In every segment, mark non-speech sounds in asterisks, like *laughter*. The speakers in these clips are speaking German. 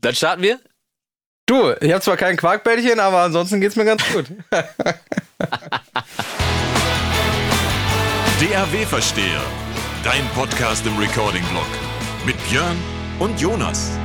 Dann starten wir. Du, ich habe zwar kein Quarkbällchen, aber ansonsten geht's mir ganz gut. *laughs* DAW Versteher, dein Podcast im Recording-Blog mit Björn und Jonas.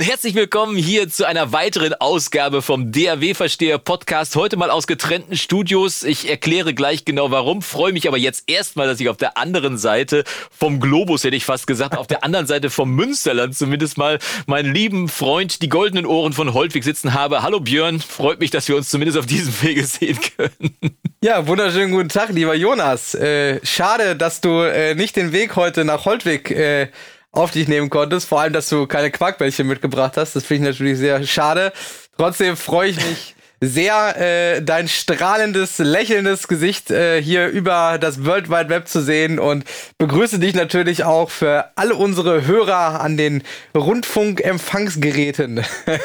Herzlich willkommen hier zu einer weiteren Ausgabe vom DAW-Versteher Podcast. Heute mal aus getrennten Studios. Ich erkläre gleich genau warum. Freue mich aber jetzt erstmal, dass ich auf der anderen Seite vom Globus, hätte ich fast gesagt, auf der anderen Seite vom Münsterland zumindest mal meinen lieben Freund, die goldenen Ohren von Holtwig sitzen habe. Hallo Björn, freut mich, dass wir uns zumindest auf diesem Wege sehen können. Ja, wunderschönen guten Tag, lieber Jonas. Äh, schade, dass du äh, nicht den Weg heute nach Holtwig äh, auf dich nehmen konntest. Vor allem, dass du keine Quarkbällchen mitgebracht hast. Das finde ich natürlich sehr schade. Trotzdem freue ich mich sehr, äh, dein strahlendes, lächelndes Gesicht äh, hier über das World Wide Web zu sehen und begrüße dich natürlich auch für alle unsere Hörer an den Rundfunkempfangsgeräten.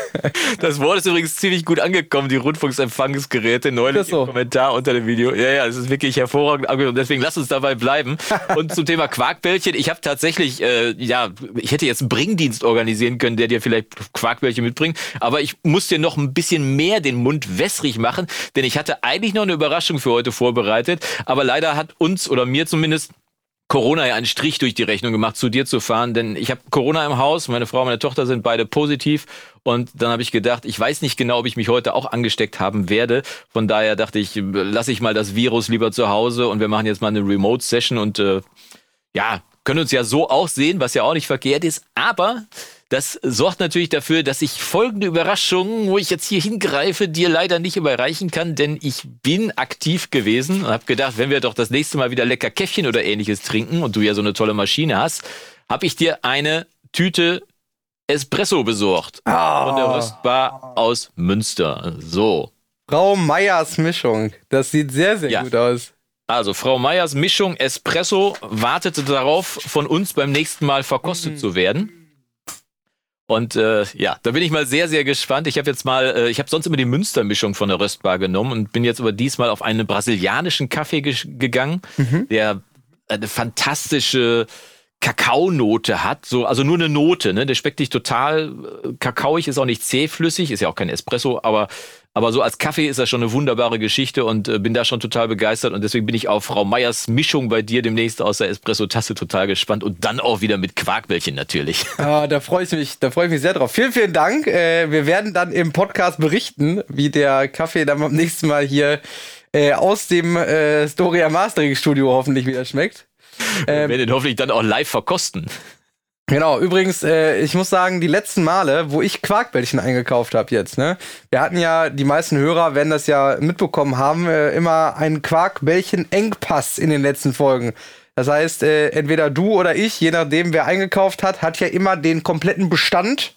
*laughs* das Wort ist übrigens ziemlich gut angekommen, die Rundfunksempfangsgeräte, neulich so. im Kommentar unter dem Video. Ja, ja, es ist wirklich hervorragend angekommen, deswegen lass uns dabei bleiben. *laughs* Und zum Thema Quarkbällchen, ich habe tatsächlich, äh, ja, ich hätte jetzt einen Bringdienst organisieren können, der dir vielleicht Quarkbällchen mitbringt, aber ich muss dir noch ein bisschen mehr den Mund wässrig machen, denn ich hatte eigentlich noch eine Überraschung für heute vorbereitet, aber leider hat uns oder mir zumindest Corona ja einen Strich durch die Rechnung gemacht, zu dir zu fahren, denn ich habe Corona im Haus, meine Frau und meine Tochter sind beide positiv und dann habe ich gedacht, ich weiß nicht genau, ob ich mich heute auch angesteckt haben werde. Von daher dachte ich, lasse ich mal das Virus lieber zu Hause und wir machen jetzt mal eine Remote-Session und äh, ja, können uns ja so auch sehen, was ja auch nicht verkehrt ist, aber das sorgt natürlich dafür, dass ich folgende Überraschung, wo ich jetzt hier hingreife, dir leider nicht überreichen kann, denn ich bin aktiv gewesen und habe gedacht, wenn wir doch das nächste Mal wieder lecker Käffchen oder ähnliches trinken und du ja so eine tolle Maschine hast, habe ich dir eine Tüte Espresso besorgt. Oh. Von der Röstbar aus Münster. So. Frau Meyers Mischung. Das sieht sehr, sehr ja. gut aus. Also Frau Meyers Mischung Espresso wartete darauf, von uns beim nächsten Mal verkostet mhm. zu werden. Und äh, ja, da bin ich mal sehr, sehr gespannt. Ich habe jetzt mal, äh, ich habe sonst immer die Münstermischung von der Röstbar genommen und bin jetzt aber diesmal auf einen brasilianischen Kaffee ge gegangen, mhm. der eine fantastische Kakaonote hat, so also nur eine Note, ne? Der schmeckt nicht total äh, kakaoig, ist auch nicht zähflüssig, ist ja auch kein Espresso, aber aber so als Kaffee ist das schon eine wunderbare Geschichte und äh, bin da schon total begeistert und deswegen bin ich auf Frau Meyers Mischung bei dir demnächst aus der Espresso-Tasse total gespannt und dann auch wieder mit Quarkbällchen natürlich. *laughs* Ah, da freue ich mich, da freue ich mich sehr drauf. Vielen, vielen Dank. Äh, wir werden dann im Podcast berichten, wie der Kaffee dann beim nächsten Mal hier äh, aus dem äh, Storia Mastering Studio hoffentlich wieder schmeckt. Wir ähm, werden den hoffentlich dann auch live verkosten. Genau, übrigens, äh, ich muss sagen, die letzten Male, wo ich Quarkbällchen eingekauft habe jetzt, ne? Wir hatten ja, die meisten Hörer werden das ja mitbekommen haben, äh, immer einen Quarkbällchen-Engpass in den letzten Folgen. Das heißt, äh, entweder du oder ich, je nachdem, wer eingekauft hat, hat ja immer den kompletten Bestand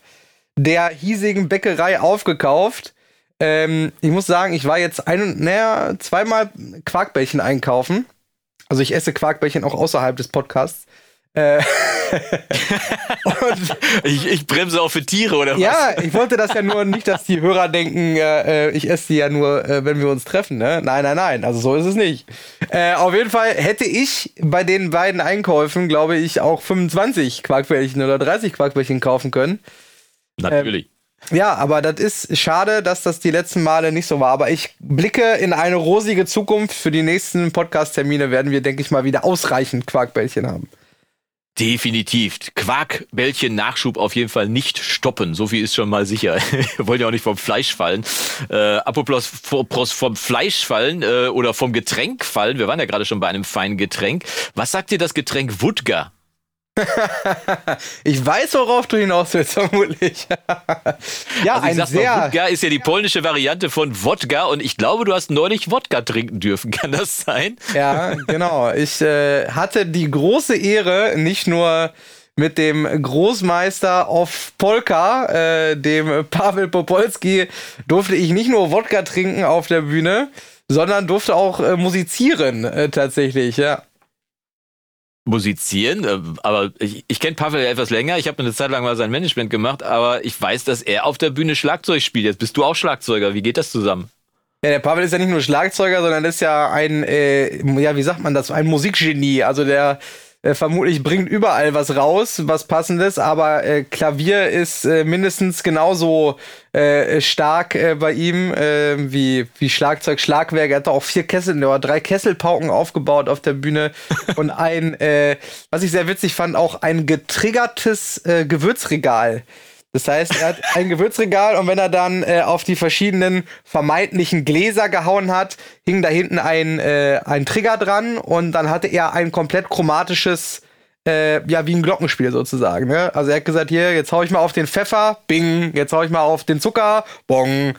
der hiesigen Bäckerei aufgekauft. Ähm, ich muss sagen, ich war jetzt ein, naja, zweimal Quarkbällchen einkaufen. Also ich esse Quarkbällchen auch außerhalb des Podcasts. Äh, *laughs* ich, ich, bremse auch für Tiere oder was? Ja, ich wollte das ja nur nicht, dass die Hörer denken, äh, ich esse die ja nur, äh, wenn wir uns treffen. Ne? Nein, nein, nein. Also so ist es nicht. Äh, auf jeden Fall hätte ich bei den beiden Einkäufen, glaube ich, auch 25 Quarkbällchen oder 30 Quarkbällchen kaufen können. Natürlich. Ähm, ja, aber das ist schade, dass das die letzten Male nicht so war. Aber ich blicke in eine rosige Zukunft. Für die nächsten Podcast-Termine werden wir, denke ich mal, wieder ausreichend Quarkbällchen haben. Definitiv. Quarkbällchen Nachschub auf jeden Fall nicht stoppen. So viel ist schon mal sicher. *laughs* Wollen ja auch nicht vom Fleisch fallen. Äh, apropos vom Fleisch fallen äh, oder vom Getränk fallen. Wir waren ja gerade schon bei einem feinen Getränk. Was sagt dir das Getränk Wodka? *laughs* ich weiß, worauf du hinaus willst, vermutlich. *laughs* ja, also ein sehr. Mal, Wodka ist ja die polnische Variante von Wodka und ich glaube, du hast neulich Wodka trinken dürfen. *laughs* Kann das sein? Ja, genau. Ich äh, hatte die große Ehre, nicht nur mit dem Großmeister of Polka, äh, dem Pavel Popolski, durfte ich nicht nur Wodka trinken auf der Bühne, sondern durfte auch äh, musizieren äh, tatsächlich, ja musizieren, äh, aber ich, ich kenne Pavel ja etwas länger. Ich habe eine Zeit lang mal sein Management gemacht, aber ich weiß, dass er auf der Bühne Schlagzeug spielt. Jetzt bist du auch Schlagzeuger. Wie geht das zusammen? Ja, der Pavel ist ja nicht nur Schlagzeuger, sondern ist ja ein, äh, ja, wie sagt man das, ein Musikgenie. Also der äh, vermutlich bringt überall was raus, was passendes, aber äh, Klavier ist äh, mindestens genauso äh, stark äh, bei ihm äh, wie, wie Schlagzeug, Schlagwerk. Er hat auch vier Kessel, oder drei Kesselpauken aufgebaut auf der Bühne *laughs* und ein, äh, was ich sehr witzig fand, auch ein getriggertes äh, Gewürzregal. Das heißt, er hat ein Gewürzregal und wenn er dann äh, auf die verschiedenen vermeintlichen Gläser gehauen hat, hing da hinten ein, äh, ein Trigger dran und dann hatte er ein komplett chromatisches, äh, ja, wie ein Glockenspiel sozusagen. Ne? Also er hat gesagt, hier, jetzt hau ich mal auf den Pfeffer, bing, jetzt hau ich mal auf den Zucker, bong.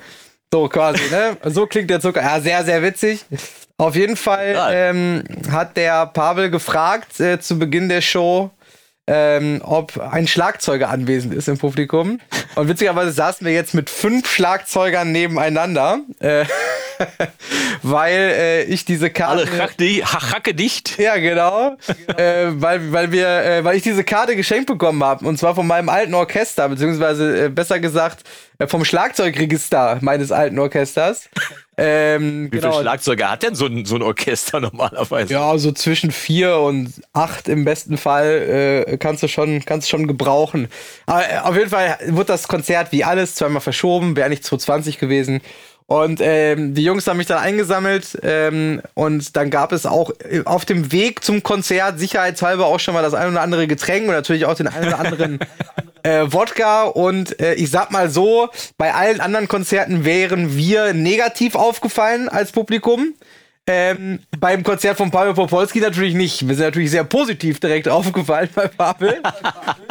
So quasi, ne? *laughs* So klingt der Zucker. Ja, sehr, sehr witzig. Auf jeden Fall ähm, hat der Pavel gefragt äh, zu Beginn der Show, ähm, ob ein Schlagzeuger anwesend ist im Publikum. Und witzigerweise saßen wir jetzt mit fünf Schlagzeugern nebeneinander, äh, *laughs* *laughs* weil äh, ich diese Karte. Alle hacke dicht. Ja, genau. äh, weil, weil, wir, äh, weil ich diese Karte geschenkt bekommen habe. Und zwar von meinem alten Orchester, beziehungsweise äh, besser gesagt äh, vom Schlagzeugregister meines alten Orchesters. *laughs* Ähm, Wie genau. viele Schlagzeuge hat denn so ein, so ein Orchester *laughs* normalerweise? Ja, so zwischen vier und acht im besten Fall äh, kannst du schon, kannst schon gebrauchen. Aber äh, auf jeden Fall wird das Konzert wie alles zweimal verschoben, wäre nicht 2020 gewesen. Und ähm, die Jungs haben mich dann eingesammelt ähm, und dann gab es auch äh, auf dem Weg zum Konzert sicherheitshalber auch schon mal das ein oder andere Getränk und natürlich auch den einen oder anderen *laughs* äh, Wodka. Und äh, ich sag mal so, bei allen anderen Konzerten wären wir negativ aufgefallen als Publikum. Ähm, beim Konzert von Pavel Popolski natürlich nicht. Wir sind natürlich sehr positiv direkt *laughs* aufgefallen bei Pavel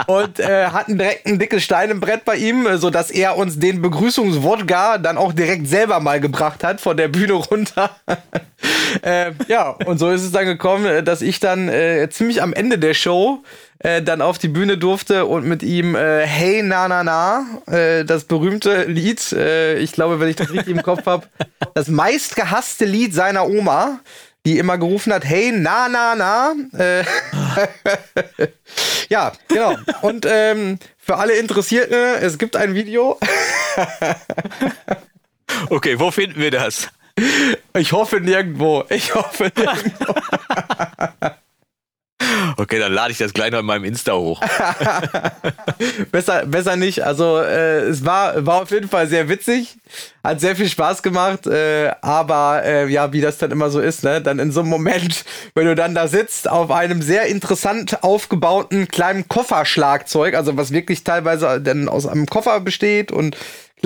und äh, hatten direkt ein dickes Stein im Brett bei ihm, äh, sodass er uns den Begrüßungswodka dann auch direkt selber mal gebracht hat von der Bühne runter. *laughs* äh, ja, und so ist es dann gekommen, äh, dass ich dann äh, ziemlich am Ende der Show äh, dann auf die Bühne durfte und mit ihm äh, Hey Na Na Na, äh, das berühmte Lied, äh, ich glaube, wenn ich das richtig im Kopf habe, *laughs* das meistgehasste Lied seiner Oma, die immer gerufen hat, Hey Na Na Na. Äh, *laughs* ja, genau. Und ähm, für alle Interessierten, es gibt ein Video. *laughs* okay, wo finden wir das? Ich hoffe nirgendwo. Ich hoffe nirgendwo. Okay, dann lade ich das gleich noch in meinem Insta hoch. *laughs* besser, besser nicht. Also äh, es war, war auf jeden Fall sehr witzig, hat sehr viel Spaß gemacht, äh, aber äh, ja, wie das dann immer so ist, ne? Dann in so einem Moment, *laughs* wenn du dann da sitzt auf einem sehr interessant aufgebauten kleinen Kofferschlagzeug, also was wirklich teilweise dann aus einem Koffer besteht und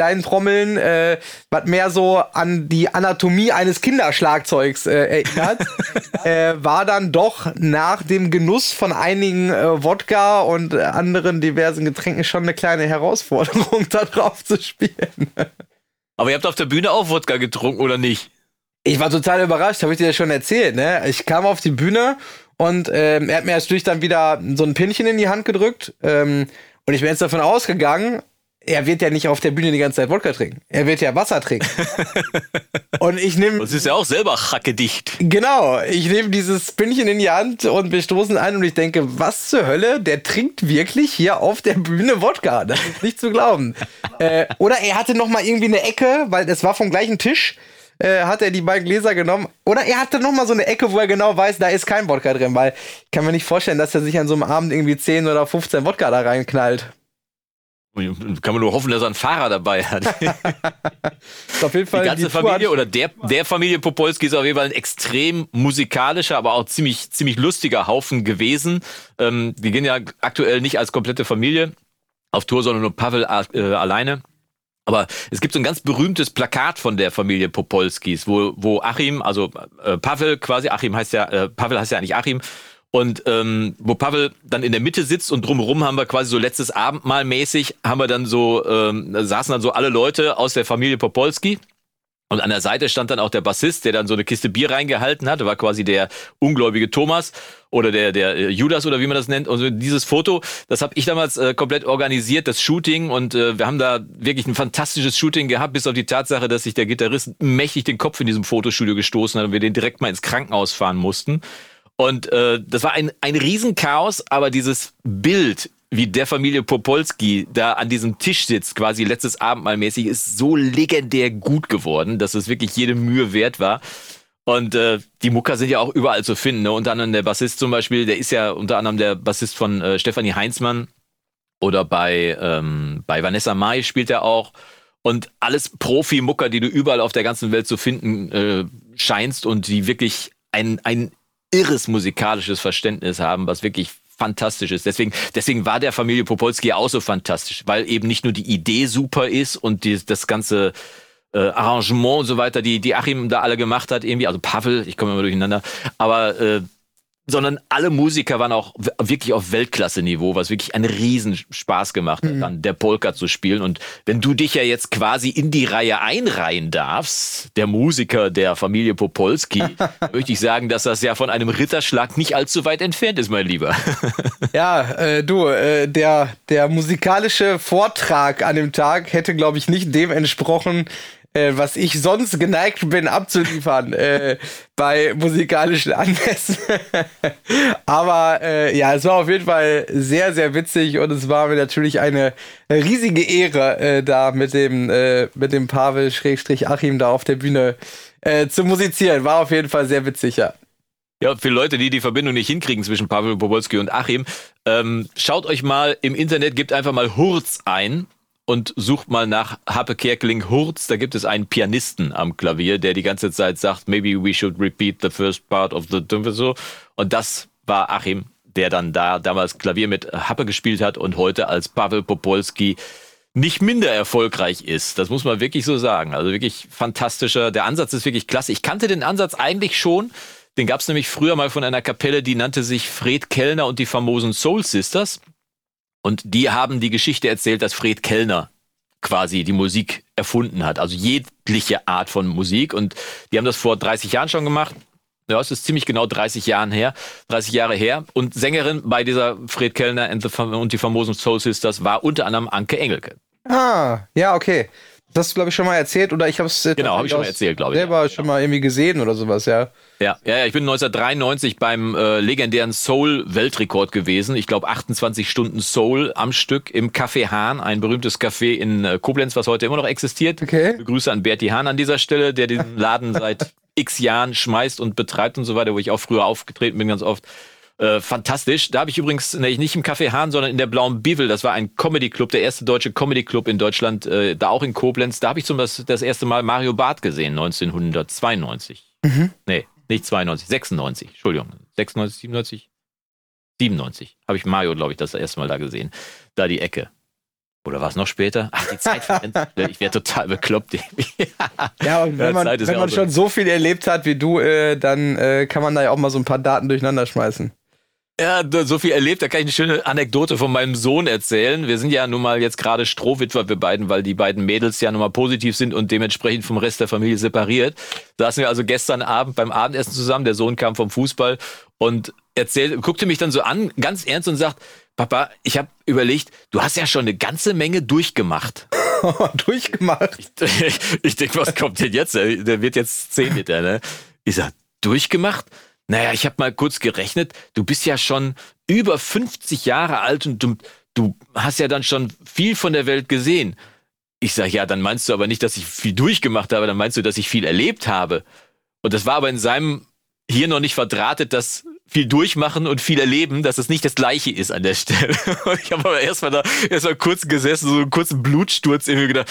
kleinen Trommeln, äh, was mehr so an die Anatomie eines Kinderschlagzeugs äh, erinnert, *laughs* äh, war dann doch nach dem Genuss von einigen äh, Wodka und anderen diversen Getränken schon eine kleine Herausforderung, *laughs* da drauf zu spielen. Aber ihr habt auf der Bühne auch Wodka getrunken, oder nicht? Ich war total überrascht, habe ich dir ja schon erzählt. Ne? Ich kam auf die Bühne und ähm, er hat mir natürlich dann wieder so ein Pinchen in die Hand gedrückt. Ähm, und ich bin jetzt davon ausgegangen, er wird ja nicht auf der Bühne die ganze Zeit Wodka trinken. Er wird ja Wasser trinken. *laughs* und ich nehme. Das ist ja auch selber hackedicht. Genau. Ich nehme dieses Pinnchen in die Hand und wir stoßen ein und ich denke, was zur Hölle? Der trinkt wirklich hier auf der Bühne Wodka. Das ist nicht zu glauben. äh, oder er hatte noch mal irgendwie eine Ecke, weil es war vom gleichen Tisch. Äh, hat er die beiden Gläser genommen. Oder er hatte noch mal so eine Ecke, wo er genau weiß, da ist kein Wodka drin, weil ich kann mir nicht vorstellen, dass er sich an so einem Abend irgendwie 10 oder 15 Wodka da reinknallt. Kann man nur hoffen, dass er einen Fahrer dabei hat. *laughs* auf jeden Fall die ganze die Familie oder der, der Familie Popolski ist auf jeden Fall ein extrem musikalischer, aber auch ziemlich, ziemlich lustiger Haufen gewesen. Ähm, die gehen ja aktuell nicht als komplette Familie auf Tour, sondern nur Pavel äh, alleine. Aber es gibt so ein ganz berühmtes Plakat von der Familie Popolskis, wo, wo Achim, also äh, Pavel quasi, Achim heißt ja, äh, Pavel heißt ja eigentlich Achim, und ähm, wo Pavel dann in der Mitte sitzt und drumherum haben wir quasi so letztes Abendmahl mäßig, haben wir dann so, ähm, saßen dann so alle Leute aus der Familie Popolski. Und an der Seite stand dann auch der Bassist, der dann so eine Kiste Bier reingehalten hat. war quasi der ungläubige Thomas oder der, der äh, Judas oder wie man das nennt. Und dieses Foto, das habe ich damals äh, komplett organisiert, das Shooting. Und äh, wir haben da wirklich ein fantastisches Shooting gehabt, bis auf die Tatsache, dass sich der Gitarrist mächtig den Kopf in diesem Fotostudio gestoßen hat und wir den direkt mal ins Krankenhaus fahren mussten. Und äh, das war ein, ein Riesenchaos, aber dieses Bild, wie der Familie Popolski da an diesem Tisch sitzt, quasi letztes Abendmahl mäßig, ist so legendär gut geworden, dass es wirklich jede Mühe wert war. Und äh, die Mucker sind ja auch überall zu finden. Ne? Unter anderem der Bassist zum Beispiel, der ist ja unter anderem der Bassist von äh, Stefanie Heinzmann. Oder bei, ähm, bei Vanessa Mai spielt er auch. Und alles Profi-Mucker, die du überall auf der ganzen Welt zu finden äh, scheinst und die wirklich ein, ein irres musikalisches Verständnis haben, was wirklich fantastisch ist. Deswegen, deswegen war der Familie Popolski auch so fantastisch, weil eben nicht nur die Idee super ist und die, das ganze äh, Arrangement und so weiter, die, die Achim da alle gemacht hat, irgendwie, also Pavel, ich komme immer durcheinander, aber äh, sondern alle Musiker waren auch wirklich auf Weltklasse-Niveau, was wirklich einen Riesenspaß gemacht hat, mhm. dann der Polka zu spielen. Und wenn du dich ja jetzt quasi in die Reihe einreihen darfst, der Musiker der Familie Popolski, *laughs* möchte ich sagen, dass das ja von einem Ritterschlag nicht allzu weit entfernt ist, mein Lieber. *laughs* ja, äh, du, äh, der, der musikalische Vortrag an dem Tag hätte, glaube ich, nicht dem entsprochen, äh, was ich sonst geneigt bin abzuliefern äh, bei musikalischen Anlässen. *laughs* Aber äh, ja, es war auf jeden Fall sehr, sehr witzig und es war mir natürlich eine riesige Ehre, äh, da mit dem, äh, mit dem Pavel Schrägstrich Achim da auf der Bühne äh, zu musizieren. War auf jeden Fall sehr witzig, ja. Ja, für Leute, die die Verbindung nicht hinkriegen zwischen Pavel Bobolski und Achim, ähm, schaut euch mal im Internet, gebt einfach mal Hurz ein und sucht mal nach Happe Kerkeling Hurz. Da gibt es einen Pianisten am Klavier, der die ganze Zeit sagt, maybe we should repeat the first part of the so. Und das war Achim, der dann da damals Klavier mit Happe gespielt hat und heute als Pavel Popolski nicht minder erfolgreich ist. Das muss man wirklich so sagen. Also wirklich fantastischer. Der Ansatz ist wirklich klasse. Ich kannte den Ansatz eigentlich schon. Den gab es nämlich früher mal von einer Kapelle, die nannte sich Fred Kellner und die famosen Soul Sisters. Und die haben die Geschichte erzählt, dass Fred Kellner quasi die Musik erfunden hat. Also jegliche Art von Musik. Und die haben das vor 30 Jahren schon gemacht. Ja, es ist ziemlich genau 30 Jahren her, 30 Jahre her. Und Sängerin bei dieser Fred Kellner und die famosen Soul Sisters war unter anderem Anke Engelke. Ah, ja, okay. Das hast du, glaube ich, schon mal erzählt oder ich habe es genau, habe ich schon mal erzählt, glaube ich. Selber ja, schon mal irgendwie gesehen oder sowas, ja. Ja, ja, ja ich bin 1993 beim äh, legendären Soul-Weltrekord gewesen. Ich glaube 28 Stunden Soul am Stück im Café Hahn, ein berühmtes Café in äh, Koblenz, was heute immer noch existiert. Okay. Grüße an Berti Hahn an dieser Stelle, der den Laden *laughs* seit x Jahren schmeißt und betreibt und so weiter, wo ich auch früher aufgetreten bin ganz oft. Äh, fantastisch. Da habe ich übrigens nee, nicht im Café Hahn, sondern in der Blauen Bibel. Das war ein Comedy-Club, der erste deutsche Comedy-Club in Deutschland, äh, da auch in Koblenz. Da habe ich zum das, das erste Mal Mario Barth gesehen, 1992. Mhm. Nee, nicht 92, 96, Entschuldigung. 96, 97? 97 habe ich Mario, glaube ich, das erste Mal da gesehen. Da die Ecke. Oder war es noch später? Ach, die Zeit Ich wäre total bekloppt. *laughs* ja, und wenn man, wenn man schon so viel erlebt hat wie du, äh, dann äh, kann man da ja auch mal so ein paar Daten durcheinander schmeißen. Ja, so viel erlebt. Da kann ich eine schöne Anekdote von meinem Sohn erzählen. Wir sind ja nun mal jetzt gerade Strohwitwer, wir beiden, weil die beiden Mädels ja nun mal positiv sind und dementsprechend vom Rest der Familie separiert. Da saßen wir also gestern Abend beim Abendessen zusammen. Der Sohn kam vom Fußball und erzählte, guckte mich dann so an, ganz ernst und sagt, Papa, ich habe überlegt, du hast ja schon eine ganze Menge durchgemacht. *laughs* durchgemacht? Ich, *laughs* ich, ich denke, was kommt denn jetzt? Der wird jetzt zehn Meter, ne? Ich sag, durchgemacht? Naja, ich habe mal kurz gerechnet, du bist ja schon über 50 Jahre alt und du, du hast ja dann schon viel von der Welt gesehen. Ich sage, ja, dann meinst du aber nicht, dass ich viel durchgemacht habe, dann meinst du, dass ich viel erlebt habe. Und das war aber in seinem hier noch nicht verdrahtet, dass viel durchmachen und viel erleben, dass es nicht das gleiche ist an der Stelle. *laughs* ich habe aber erstmal da erstmal kurz gesessen, so einen kurzen Blutsturz irgendwie gedacht,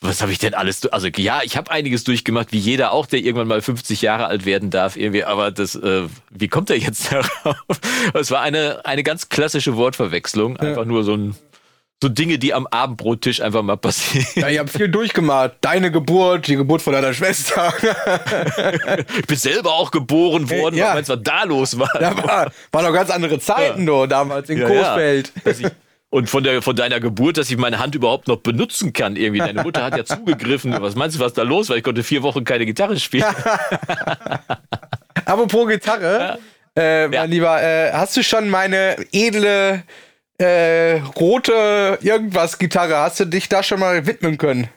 was habe ich denn alles, also ja, ich habe einiges durchgemacht, wie jeder auch, der irgendwann mal 50 Jahre alt werden darf, irgendwie, aber das, äh, wie kommt er jetzt *laughs* darauf? Es war eine, eine ganz klassische Wortverwechslung, einfach nur so ein, so Dinge, die am Abendbrottisch einfach mal passieren. Ja, ich habe viel durchgemacht. Deine Geburt, die Geburt von deiner Schwester. ich bin selber auch geboren worden, ja. was da los war. Ja, war, waren noch ganz andere Zeiten, ja. nur damals in ja, Coesfeld. Ja. Und von, der, von deiner Geburt, dass ich meine Hand überhaupt noch benutzen kann. Irgendwie. Deine Mutter hat ja *laughs* zugegriffen. Was meinst du, was da los war? Ich konnte vier Wochen keine Gitarre spielen. *laughs* Apropos Gitarre, ja. äh, mein ja. Lieber, äh, hast du schon meine edle äh, rote irgendwas Gitarre, hast du dich da schon mal widmen können?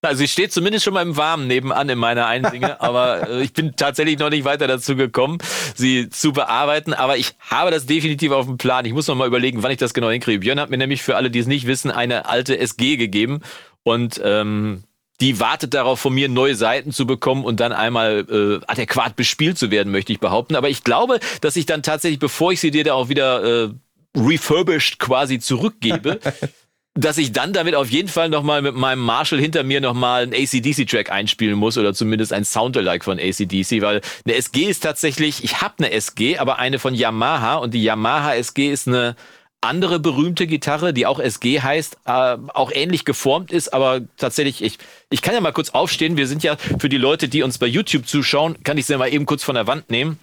Also sie steht zumindest schon mal im Warmen nebenan in meiner Einsinge, *laughs* aber äh, ich bin tatsächlich noch nicht weiter dazu gekommen, sie zu bearbeiten. Aber ich habe das definitiv auf dem Plan. Ich muss noch mal überlegen, wann ich das genau hinkriege. Björn hat mir nämlich für alle, die es nicht wissen, eine alte SG gegeben. Und ähm, die wartet darauf, von mir neue Seiten zu bekommen und dann einmal äh, adäquat bespielt zu werden, möchte ich behaupten. Aber ich glaube, dass ich dann tatsächlich, bevor ich sie dir da auch wieder äh, refurbished quasi zurückgebe, *laughs* dass ich dann damit auf jeden Fall nochmal mit meinem Marshall hinter mir nochmal einen ACDC-Track einspielen muss oder zumindest ein Soundalike von ACDC, weil eine SG ist tatsächlich, ich habe eine SG, aber eine von Yamaha und die Yamaha SG ist eine andere berühmte Gitarre, die auch SG heißt, äh, auch ähnlich geformt ist, aber tatsächlich, ich, ich kann ja mal kurz aufstehen. Wir sind ja für die Leute, die uns bei YouTube zuschauen, kann ich sie mal eben kurz von der Wand nehmen.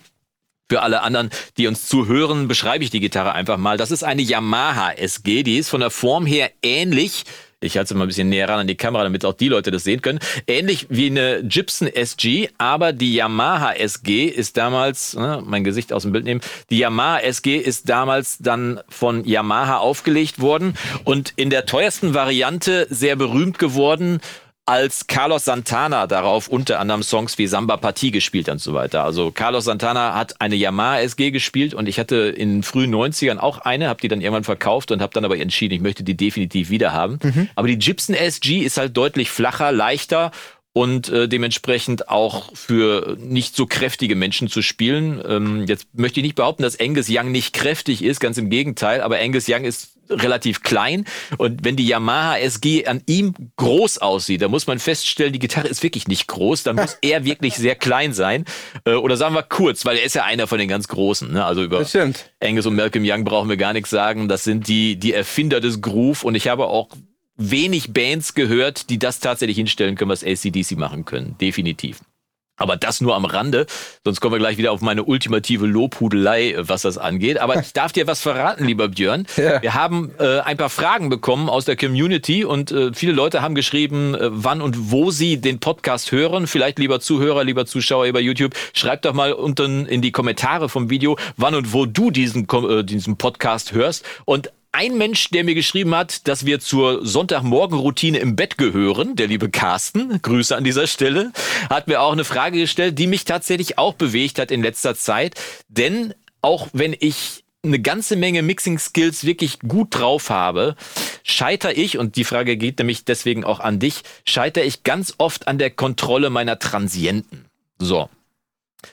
Für alle anderen, die uns zuhören, beschreibe ich die Gitarre einfach mal. Das ist eine Yamaha SG, die ist von der Form her ähnlich ich halte es mal ein bisschen näher ran an die Kamera, damit auch die Leute das sehen können. Ähnlich wie eine Gibson SG, aber die Yamaha SG ist damals, ne, mein Gesicht aus dem Bild nehmen, die Yamaha SG ist damals dann von Yamaha aufgelegt worden und in der teuersten Variante sehr berühmt geworden als Carlos Santana darauf unter anderem Songs wie Samba Partie gespielt und so weiter. Also Carlos Santana hat eine Yamaha SG gespielt und ich hatte in frühen 90ern auch eine, habe die dann irgendwann verkauft und habe dann aber entschieden, ich möchte die definitiv wieder haben. Mhm. Aber die Gibson SG ist halt deutlich flacher, leichter und äh, dementsprechend auch für nicht so kräftige Menschen zu spielen. Ähm, jetzt möchte ich nicht behaupten, dass Angus Young nicht kräftig ist, ganz im Gegenteil, aber Angus Young ist relativ klein und wenn die Yamaha SG an ihm groß aussieht, dann muss man feststellen, die Gitarre ist wirklich nicht groß, dann muss er wirklich sehr klein sein äh, oder sagen wir kurz, weil er ist ja einer von den ganz Großen. Ne? Also über Angus und Malcolm Young brauchen wir gar nichts sagen. Das sind die die Erfinder des Groove und ich habe auch wenig Bands gehört, die das tatsächlich hinstellen können, was ACDC machen können. Definitiv. Aber das nur am Rande, sonst kommen wir gleich wieder auf meine ultimative Lobhudelei, was das angeht. Aber ich darf dir was verraten, *laughs* lieber Björn. Ja. Wir haben äh, ein paar Fragen bekommen aus der Community und äh, viele Leute haben geschrieben, äh, wann und wo sie den Podcast hören. Vielleicht lieber Zuhörer, lieber Zuschauer über YouTube, schreib doch mal unten in die Kommentare vom Video, wann und wo du diesen, äh, diesen Podcast hörst. Und ein Mensch, der mir geschrieben hat, dass wir zur Sonntagmorgenroutine im Bett gehören, der liebe Carsten, Grüße an dieser Stelle, hat mir auch eine Frage gestellt, die mich tatsächlich auch bewegt hat in letzter Zeit. Denn auch wenn ich eine ganze Menge Mixing-Skills wirklich gut drauf habe, scheitere ich, und die Frage geht nämlich deswegen auch an dich, scheitere ich ganz oft an der Kontrolle meiner Transienten. So.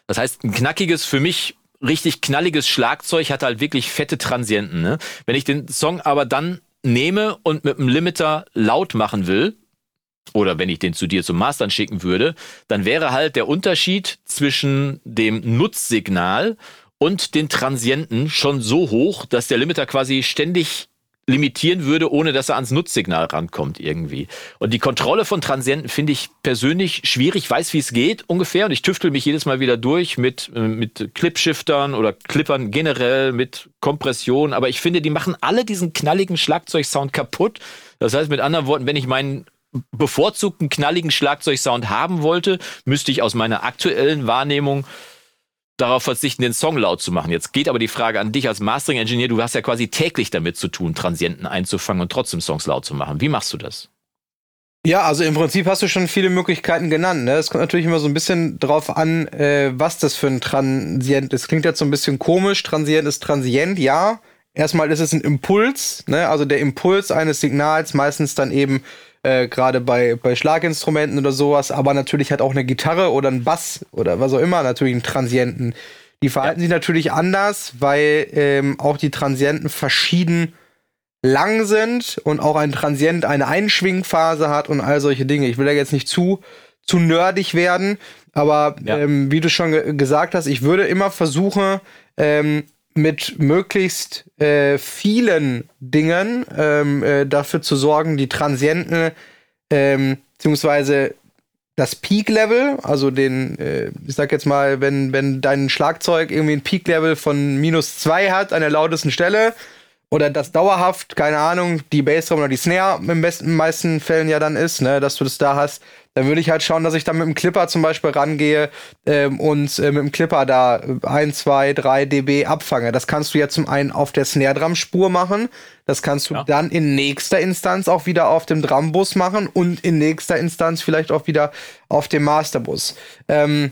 Das heißt, ein knackiges, für mich richtig knalliges Schlagzeug hat halt wirklich fette Transienten. Ne? Wenn ich den Song aber dann nehme und mit einem Limiter laut machen will, oder wenn ich den zu dir zum Mastern schicken würde, dann wäre halt der Unterschied zwischen dem Nutzsignal und den Transienten schon so hoch, dass der Limiter quasi ständig limitieren würde, ohne dass er ans Nutzsignal rankommt irgendwie. Und die Kontrolle von Transienten finde ich persönlich schwierig. Weiß, wie es geht ungefähr und ich tüftel mich jedes Mal wieder durch mit, äh, mit Clipshiftern oder Clippern generell, mit Kompression. Aber ich finde, die machen alle diesen knalligen Schlagzeugsound kaputt. Das heißt mit anderen Worten, wenn ich meinen bevorzugten knalligen Schlagzeugsound haben wollte, müsste ich aus meiner aktuellen Wahrnehmung darauf verzichten, den Song laut zu machen. Jetzt geht aber die Frage an dich als Mastering-Engineer. Du hast ja quasi täglich damit zu tun, Transienten einzufangen und trotzdem Songs laut zu machen. Wie machst du das? Ja, also im Prinzip hast du schon viele Möglichkeiten genannt. Ne? Es kommt natürlich immer so ein bisschen drauf an, äh, was das für ein Transient ist. Klingt jetzt so ein bisschen komisch. Transient ist Transient, ja. Erstmal ist es ein Impuls, ne? also der Impuls eines Signals, meistens dann eben äh, gerade bei, bei Schlaginstrumenten oder sowas, aber natürlich hat auch eine Gitarre oder ein Bass oder was auch immer natürlich einen Transienten. Die verhalten ja. sich natürlich anders, weil ähm, auch die Transienten verschieden lang sind und auch ein Transient eine Einschwingphase hat und all solche Dinge. Ich will da jetzt nicht zu, zu nerdig werden, aber ja. ähm, wie du schon gesagt hast, ich würde immer versuchen, ähm, mit möglichst äh, vielen Dingen ähm, äh, dafür zu sorgen, die Transienten ähm, beziehungsweise das Peak-Level, also den, äh, ich sag jetzt mal, wenn, wenn dein Schlagzeug irgendwie ein Peak-Level von minus zwei hat an der lautesten Stelle, oder das dauerhaft, keine Ahnung, die Bassdrum oder die Snare im besten, in meisten Fällen ja dann ist, ne, dass du das da hast, dann würde ich halt schauen, dass ich dann mit dem Clipper zum Beispiel rangehe ähm, und äh, mit dem Clipper da 1, 2, 3 dB abfange. Das kannst du ja zum einen auf der Snare-Drum-Spur machen, das kannst du ja. dann in nächster Instanz auch wieder auf dem Drumbus machen und in nächster Instanz vielleicht auch wieder auf dem Masterbus. Ähm,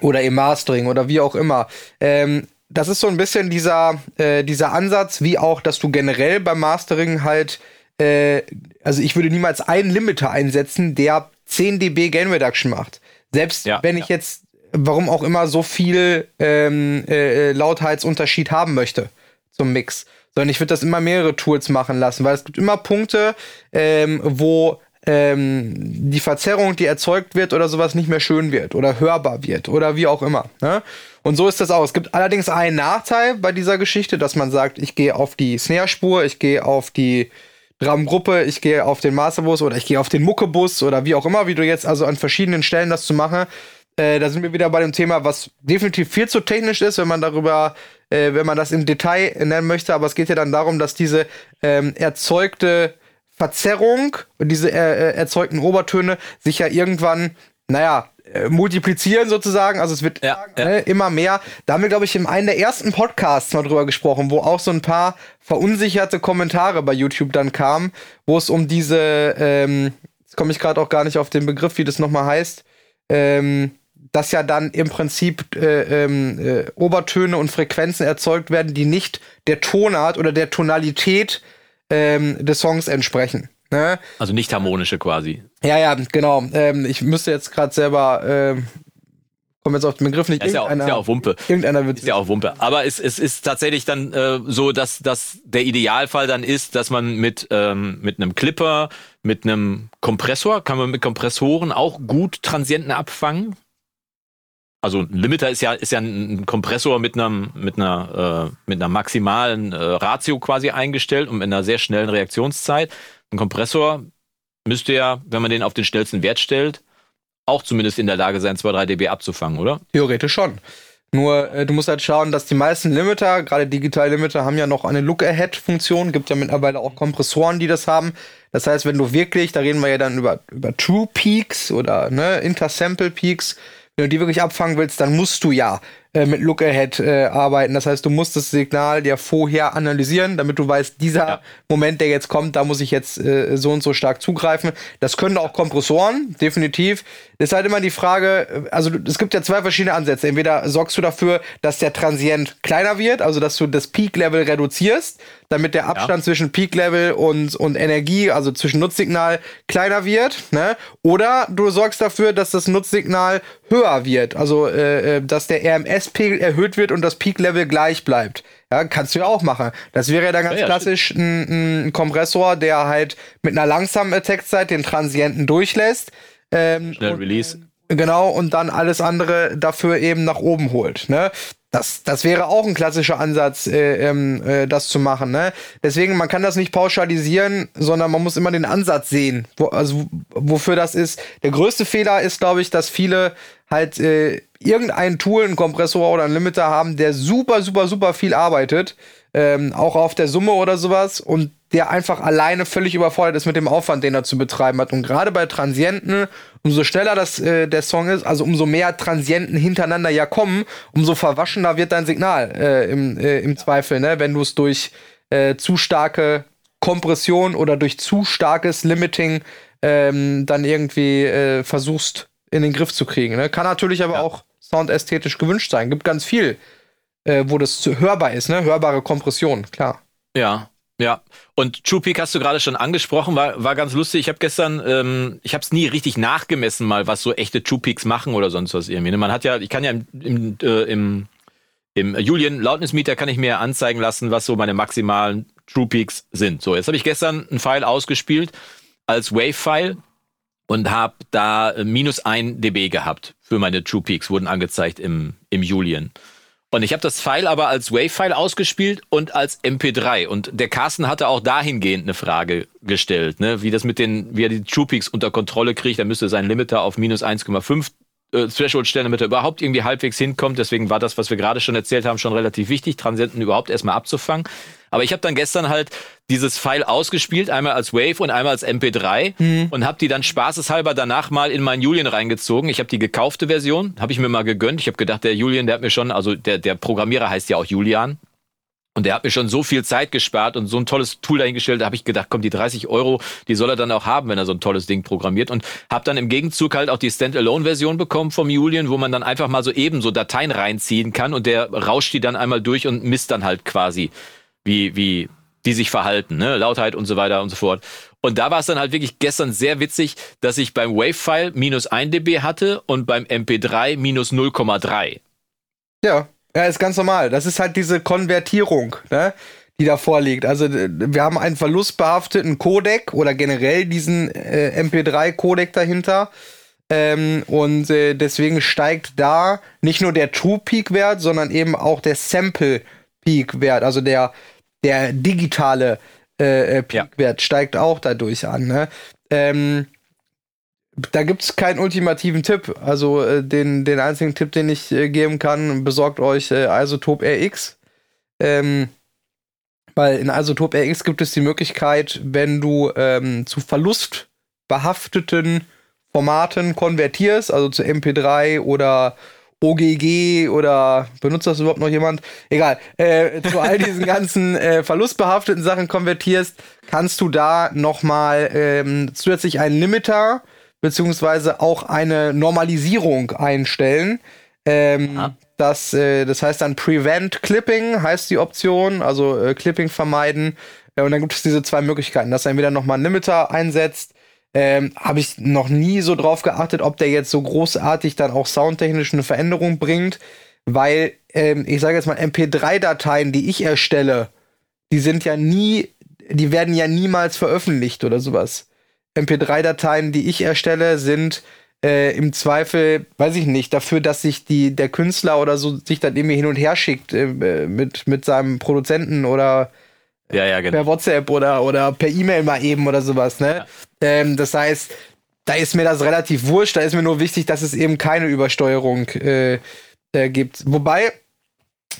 oder im Mastering oder wie auch immer. Ähm, das ist so ein bisschen dieser, äh, dieser Ansatz, wie auch, dass du generell beim Mastering halt, äh, also ich würde niemals einen Limiter einsetzen, der 10 dB Gain Reduction macht. Selbst ja, wenn ich ja. jetzt, warum auch immer, so viel ähm, äh, äh, Lautheitsunterschied haben möchte zum Mix. Sondern ich würde das immer mehrere Tools machen lassen, weil es gibt immer Punkte, ähm, wo ähm, die Verzerrung, die erzeugt wird oder sowas nicht mehr schön wird oder hörbar wird oder wie auch immer. Ne? Und so ist das auch. Es gibt allerdings einen Nachteil bei dieser Geschichte, dass man sagt, ich gehe auf die Snare-Spur, ich gehe auf die Drumgruppe, ich gehe auf den Masterbus oder ich gehe auf den Muckebus oder wie auch immer, wie du jetzt also an verschiedenen Stellen das zu machen. Äh, da sind wir wieder bei dem Thema, was definitiv viel zu technisch ist, wenn man darüber, äh, wenn man das im Detail nennen möchte. Aber es geht ja dann darum, dass diese ähm, erzeugte Verzerrung und diese äh, äh, erzeugten Obertöne sich ja irgendwann, naja, multiplizieren sozusagen. Also es wird ja, ja. Ne, immer mehr. Da haben wir, glaube ich, in einem der ersten Podcasts mal drüber gesprochen, wo auch so ein paar verunsicherte Kommentare bei YouTube dann kamen, wo es um diese, ähm, jetzt komme ich gerade auch gar nicht auf den Begriff, wie das nochmal heißt, ähm, dass ja dann im Prinzip äh, ähm, äh, Obertöne und Frequenzen erzeugt werden, die nicht der Tonart oder der Tonalität ähm, des Songs entsprechen. Ne? Also nicht harmonische quasi. Ja, ja, genau. Ähm, ich müsste jetzt gerade selber, ähm, komme jetzt auf den Begriff nicht. Ja, ist, ja auch, ist ja auch Wumpe. Irgendeiner wird ist ja auch Wumpe. Aber es, es ist tatsächlich dann äh, so, dass, dass der Idealfall dann ist, dass man mit, ähm, mit einem Clipper, mit einem Kompressor, kann man mit Kompressoren auch gut Transienten abfangen also ein Limiter ist ja, ist ja ein Kompressor mit einem, mit einer, äh, mit einer maximalen äh, Ratio quasi eingestellt und mit einer sehr schnellen Reaktionszeit. Ein Kompressor müsste ja, wenn man den auf den schnellsten Wert stellt, auch zumindest in der Lage sein, 2, 3 dB abzufangen, oder? Theoretisch schon. Nur äh, du musst halt schauen, dass die meisten Limiter, gerade digitale Limiter, haben ja noch eine Look-Ahead-Funktion. Gibt ja mittlerweile auch Kompressoren, die das haben. Das heißt, wenn du wirklich, da reden wir ja dann über, über True Peaks oder ne, Intersample Peaks, wenn du die wirklich abfangen willst, dann musst du ja äh, mit Look Ahead äh, arbeiten. Das heißt, du musst das Signal ja vorher analysieren, damit du weißt, dieser ja. Moment, der jetzt kommt, da muss ich jetzt äh, so und so stark zugreifen. Das können auch Kompressoren, definitiv. Ist halt immer die Frage, äh, also es gibt ja zwei verschiedene Ansätze. Entweder sorgst du dafür, dass der Transient kleiner wird, also dass du das Peak-Level reduzierst, damit der Abstand ja. zwischen Peak-Level und, und Energie, also zwischen Nutzsignal, kleiner wird. Ne? Oder du sorgst dafür, dass das Nutzsignal höher wird, also äh dass der RMS S-Pegel erhöht wird und das Peak-Level gleich bleibt. Ja, kannst du ja auch machen. Das wäre ja dann ganz ja, klassisch ein, ein, Kompressor, der halt mit einer langsamen Attack-Zeit den Transienten durchlässt. Ähm, Schnell Release. Genau, und dann alles andere dafür eben nach oben holt. Ne? Das, das wäre auch ein klassischer Ansatz, äh, ähm, äh, das zu machen. Ne? Deswegen, man kann das nicht pauschalisieren, sondern man muss immer den Ansatz sehen, wo, also wofür das ist. Der größte Fehler ist, glaube ich, dass viele halt äh, irgendein Tool, ein Kompressor oder ein Limiter haben, der super, super, super viel arbeitet, ähm, auch auf der Summe oder sowas und der einfach alleine völlig überfordert ist mit dem Aufwand, den er zu betreiben hat. Und gerade bei Transienten, umso schneller das äh, der Song ist, also umso mehr Transienten hintereinander ja kommen, umso verwaschener wird dein Signal äh, im, äh, im Zweifel, ne? wenn du es durch äh, zu starke Kompression oder durch zu starkes Limiting ähm, dann irgendwie äh, versuchst in den Griff zu kriegen. Ne? Kann natürlich aber ja. auch soundästhetisch gewünscht sein. Gibt ganz viel, äh, wo das hörbar ist, ne? Hörbare Kompression, klar. Ja, ja. Und True Peak hast du gerade schon angesprochen, war, war ganz lustig. Ich habe gestern, ähm, ich habe es nie richtig nachgemessen, mal was so echte True Peaks machen oder sonst was irgendwie. Ne? Man hat ja, ich kann ja im, im, äh, im, im Julian Lautnismeter kann ich mir anzeigen lassen, was so meine maximalen True Peaks sind. So, jetzt habe ich gestern einen Pfeil ausgespielt als Wave-File und habe da äh, minus ein dB gehabt für meine True Peaks, wurden angezeigt im, im Julian. Und ich habe das File aber als Wave-File ausgespielt und als MP3. Und der Carsten hatte auch dahingehend eine Frage gestellt, ne? wie das mit den, wie er die True Peaks unter Kontrolle kriegt. Er müsste seinen Limiter auf minus 1,5 äh, Threshold stellen, damit er überhaupt irgendwie halbwegs hinkommt. Deswegen war das, was wir gerade schon erzählt haben, schon relativ wichtig, Transienten überhaupt erstmal abzufangen. Aber ich habe dann gestern halt dieses File ausgespielt, einmal als Wave und einmal als MP3 mhm. und habe die dann spaßeshalber danach mal in meinen Julian reingezogen. Ich habe die gekaufte Version, habe ich mir mal gegönnt. Ich habe gedacht, der Julian, der hat mir schon, also der, der Programmierer heißt ja auch Julian, und der hat mir schon so viel Zeit gespart und so ein tolles Tool dahingestellt, da habe ich gedacht, komm, die 30 Euro, die soll er dann auch haben, wenn er so ein tolles Ding programmiert. Und habe dann im Gegenzug halt auch die Standalone-Version bekommen vom Julian, wo man dann einfach mal so eben so Dateien reinziehen kann und der rauscht die dann einmal durch und misst dann halt quasi wie, wie die sich verhalten, ne? Lautheit und so weiter und so fort. Und da war es dann halt wirklich gestern sehr witzig, dass ich beim Wave-File minus 1 dB hatte und beim MP3 minus 0,3. Ja, ja, ist ganz normal. Das ist halt diese Konvertierung, ne? die da vorliegt. Also wir haben einen verlustbehafteten Codec oder generell diesen äh, MP3-Codec dahinter. Ähm, und äh, deswegen steigt da nicht nur der True Peak Wert, sondern eben auch der Sample Peak Wert, also der, der digitale äh, äh Peak Wert ja. steigt auch dadurch an. Ne? Ähm, da gibt es keinen ultimativen Tipp. Also äh, den, den einzigen Tipp, den ich äh, geben kann, besorgt euch äh, Isotop RX. Ähm, weil in Isotop RX gibt es die Möglichkeit, wenn du ähm, zu verlustbehafteten Formaten konvertierst, also zu MP3 oder OGG oder benutzt das überhaupt noch jemand? Egal. Äh, zu all *laughs* diesen ganzen äh, verlustbehafteten Sachen konvertierst, kannst du da nochmal ähm, zusätzlich einen Limiter beziehungsweise auch eine Normalisierung einstellen. Ähm, ah. das, äh, das heißt dann Prevent Clipping heißt die Option, also äh, Clipping vermeiden. Äh, und dann gibt es diese zwei Möglichkeiten, dass er entweder nochmal einen Limiter einsetzt ähm, Habe ich noch nie so drauf geachtet, ob der jetzt so großartig dann auch soundtechnisch eine Veränderung bringt, weil ähm, ich sage jetzt mal MP3-Dateien, die ich erstelle, die sind ja nie, die werden ja niemals veröffentlicht oder sowas. MP3-Dateien, die ich erstelle, sind äh, im Zweifel, weiß ich nicht, dafür, dass sich die, der Künstler oder so sich dann irgendwie hin und her schickt äh, mit, mit seinem Produzenten oder ja, ja, genau. per WhatsApp oder, oder per E-Mail mal eben oder sowas, ne? Ja. Ähm, das heißt, da ist mir das relativ wurscht, da ist mir nur wichtig, dass es eben keine Übersteuerung äh, äh, gibt. Wobei,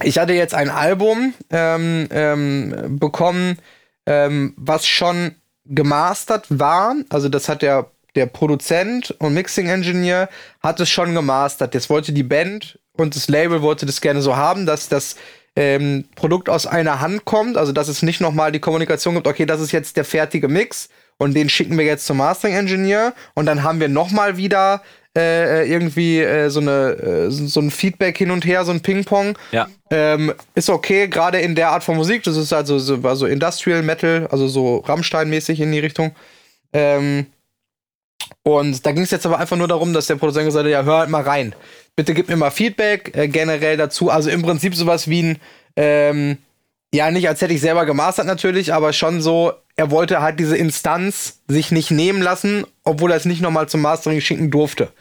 ich hatte jetzt ein Album ähm, ähm, bekommen, ähm, was schon gemastert war. Also das hat der, der Produzent und Mixing Engineer hat es schon gemastert. Jetzt wollte die Band und das Label wollte das gerne so haben, dass das ähm, Produkt aus einer Hand kommt, also dass es nicht nochmal die Kommunikation gibt, okay, das ist jetzt der fertige Mix und den schicken wir jetzt zum Mastering Engineer und dann haben wir nochmal wieder äh, irgendwie äh, so eine äh, so ein Feedback hin und her, so ein Ping-Pong. Ja. Ähm, ist okay, gerade in der Art von Musik. Das ist also so, also Industrial Metal, also so Rammstein-mäßig in die Richtung. Ähm, und da ging es jetzt aber einfach nur darum, dass der Produzent gesagt hat, ja, hör halt mal rein bitte gib mir mal Feedback äh, generell dazu. Also im Prinzip sowas wie ein, ähm, ja, nicht als hätte ich selber gemastert natürlich, aber schon so, er wollte halt diese Instanz sich nicht nehmen lassen, obwohl er es nicht nochmal zum Mastering schicken durfte.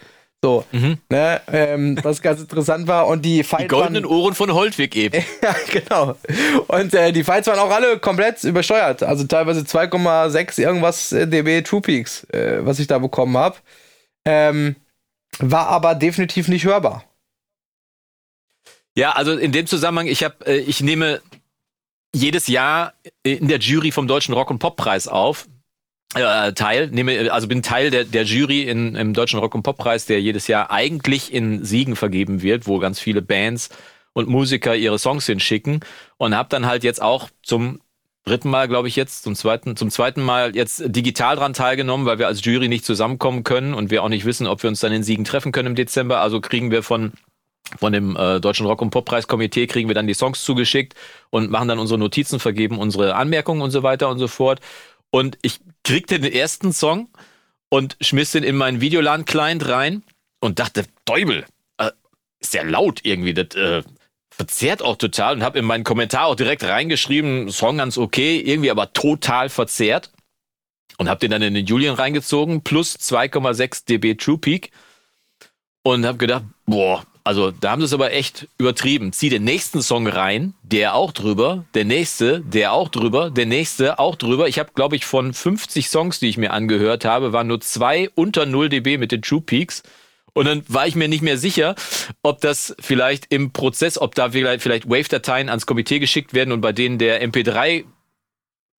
So, mhm. ne, ähm, was ganz interessant war. Und die Fights Die goldenen waren, Ohren von Holtwig eben. *laughs* ja, genau. Und äh, die Fights waren auch alle komplett übersteuert. Also teilweise 2,6 irgendwas äh, dB True Peaks, äh, was ich da bekommen habe. Ähm, war aber definitiv nicht hörbar. Ja, also in dem Zusammenhang, ich habe, äh, ich nehme jedes Jahr in der Jury vom Deutschen Rock- und Poppreis auf. Äh, teil, nehme, also bin Teil der, der Jury in, im Deutschen Rock- und Poppreis, der jedes Jahr eigentlich in Siegen vergeben wird, wo ganz viele Bands und Musiker ihre Songs hinschicken und habe dann halt jetzt auch zum dritten Mal, glaube ich, jetzt, zum zweiten, zum zweiten Mal jetzt digital dran teilgenommen, weil wir als Jury nicht zusammenkommen können und wir auch nicht wissen, ob wir uns dann in Siegen treffen können im Dezember. Also kriegen wir von von dem äh, Deutschen Rock- und Poppreiskomitee kriegen wir dann die Songs zugeschickt und machen dann unsere Notizen, vergeben unsere Anmerkungen und so weiter und so fort. Und ich kriegte den ersten Song und schmiss den in meinen Videolan-Client rein und dachte, Däubel, äh, ist der laut irgendwie. Das, äh, verzerrt auch total und habe in meinen Kommentar auch direkt reingeschrieben, Song ganz okay, irgendwie aber total verzerrt. Und habe den dann in den Julian reingezogen, plus 2,6 dB True Peak. Und habe gedacht, boah, also da haben sie es aber echt übertrieben. Zieh den nächsten Song rein, der auch drüber, der nächste, der auch drüber, der nächste auch drüber. Ich habe, glaube ich, von 50 Songs, die ich mir angehört habe, waren nur zwei unter 0 dB mit den True Peaks. Und dann war ich mir nicht mehr sicher, ob das vielleicht im Prozess, ob da vielleicht, Wave-Dateien ans Komitee geschickt werden und bei denen der MP3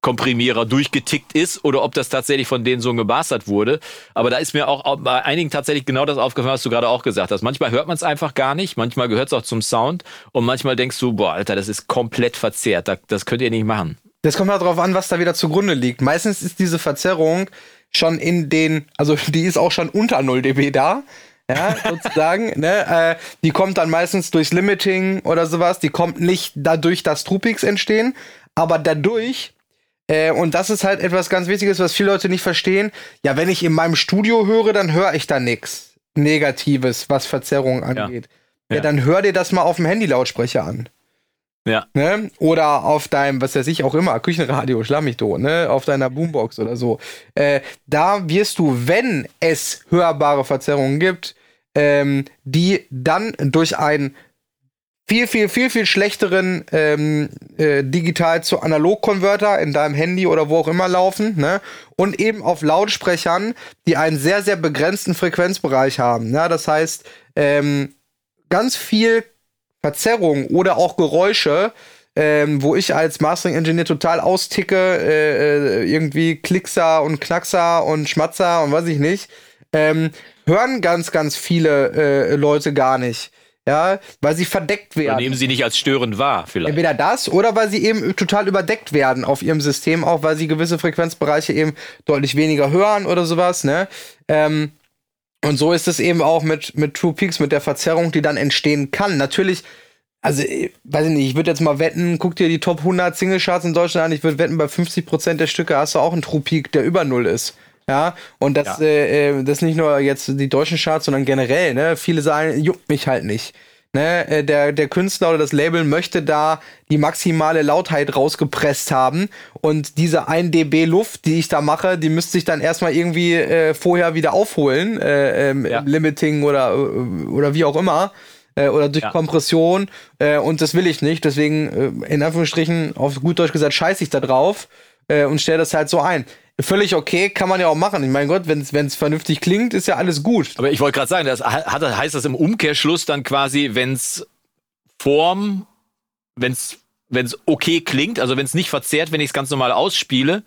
Komprimierer durchgetickt ist oder ob das tatsächlich von denen so gebastert wurde. Aber da ist mir auch bei einigen tatsächlich genau das aufgefallen, was du gerade auch gesagt hast. Manchmal hört man es einfach gar nicht, manchmal gehört es auch zum Sound und manchmal denkst du, boah, Alter, das ist komplett verzerrt, das könnt ihr nicht machen. Das kommt halt darauf an, was da wieder zugrunde liegt. Meistens ist diese Verzerrung schon in den, also die ist auch schon unter 0 dB da ja, *laughs* sozusagen. ne? Äh, die kommt dann meistens durchs Limiting oder sowas. Die kommt nicht dadurch, dass Trupix entstehen, aber dadurch, Äh, und das ist halt etwas ganz Wichtiges, was viele Leute nicht verstehen. Ja, wenn ich in meinem Studio höre, dann höre ich da nichts Negatives, was Verzerrungen angeht. Ja. ja, dann hör dir das mal auf dem Handy-Lautsprecher an. Ja. Ne? Oder auf deinem, was weiß ich auch immer, Küchenradio, schlamm mich do, ne? Auf deiner Boombox oder so. Äh, da wirst du, wenn es hörbare Verzerrungen gibt, ähm, die dann durch einen viel, viel, viel, viel schlechteren ähm, äh, digital zu Analog-Konverter in deinem Handy oder wo auch immer laufen, ne? Und eben auf Lautsprechern, die einen sehr, sehr begrenzten Frequenzbereich haben. Ne? Das heißt, ähm, ganz viel Verzerrung oder auch Geräusche, ähm, wo ich als Mastering Engineer total austicke, äh, äh, irgendwie Klickser und Knackser und Schmatzer und weiß ich nicht, ähm, hören ganz, ganz viele äh, Leute gar nicht. Ja, weil sie verdeckt werden. Oder nehmen sie nicht als störend wahr, vielleicht. Entweder das oder weil sie eben total überdeckt werden auf ihrem System, auch weil sie gewisse Frequenzbereiche eben deutlich weniger hören oder sowas, ne? Ähm, und so ist es eben auch mit, mit True Peaks, mit der Verzerrung, die dann entstehen kann. Natürlich, also, weiß ich nicht, ich würde jetzt mal wetten, guck dir die Top 100 Single-Charts in Deutschland an, ich würde wetten, bei 50% der Stücke hast du auch einen True Peak, der über Null ist. Ja, und das, ja. Äh, äh, das nicht nur jetzt die deutschen Charts, sondern generell, ne? Viele sagen, juckt mich halt nicht. Ne, äh, der, der Künstler oder das Label möchte da die maximale Lautheit rausgepresst haben. Und diese 1 dB Luft, die ich da mache, die müsste ich dann erstmal irgendwie äh, vorher wieder aufholen, äh, ähm, ja. Limiting oder, äh, oder wie auch immer. Äh, oder durch ja. Kompression. Äh, und das will ich nicht. Deswegen, in Anführungsstrichen, auf gut Deutsch gesagt, scheiße ich da drauf und stelle das halt so ein völlig okay, kann man ja auch machen. Ich meine Gott, wenn es vernünftig klingt, ist ja alles gut. Aber ich wollte gerade sagen, das hat, heißt das im Umkehrschluss dann quasi, wenn es Form, wenn es okay klingt, also wenn es nicht verzerrt, wenn ich es ganz normal ausspiele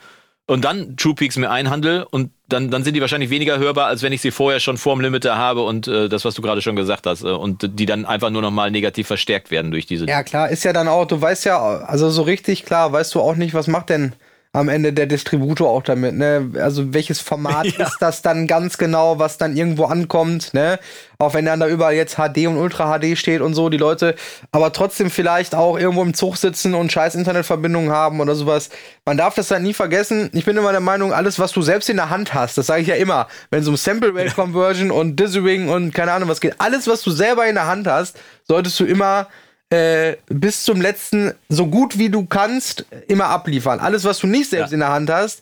und dann True Peaks mir einhandle und dann, dann sind die wahrscheinlich weniger hörbar, als wenn ich sie vorher schon vorm Limiter habe und äh, das, was du gerade schon gesagt hast, äh, und die dann einfach nur nochmal negativ verstärkt werden durch diese. Ja, klar, ist ja dann auch, du weißt ja, also so richtig klar, weißt du auch nicht, was macht denn am Ende der Distributor auch damit, ne? Also welches Format *laughs* ja. ist das dann ganz genau, was dann irgendwo ankommt, ne? Auch wenn dann da überall jetzt HD und Ultra HD steht und so, die Leute aber trotzdem vielleicht auch irgendwo im Zug sitzen und scheiß Internetverbindungen haben oder sowas. Man darf das halt nie vergessen. Ich bin immer der Meinung, alles, was du selbst in der Hand hast, das sage ich ja immer, wenn es um Sample Rate Conversion und Dithering und keine Ahnung was geht, alles, was du selber in der Hand hast, solltest du immer äh, bis zum letzten so gut wie du kannst immer abliefern. Alles, was du nicht selbst ja. in der Hand hast,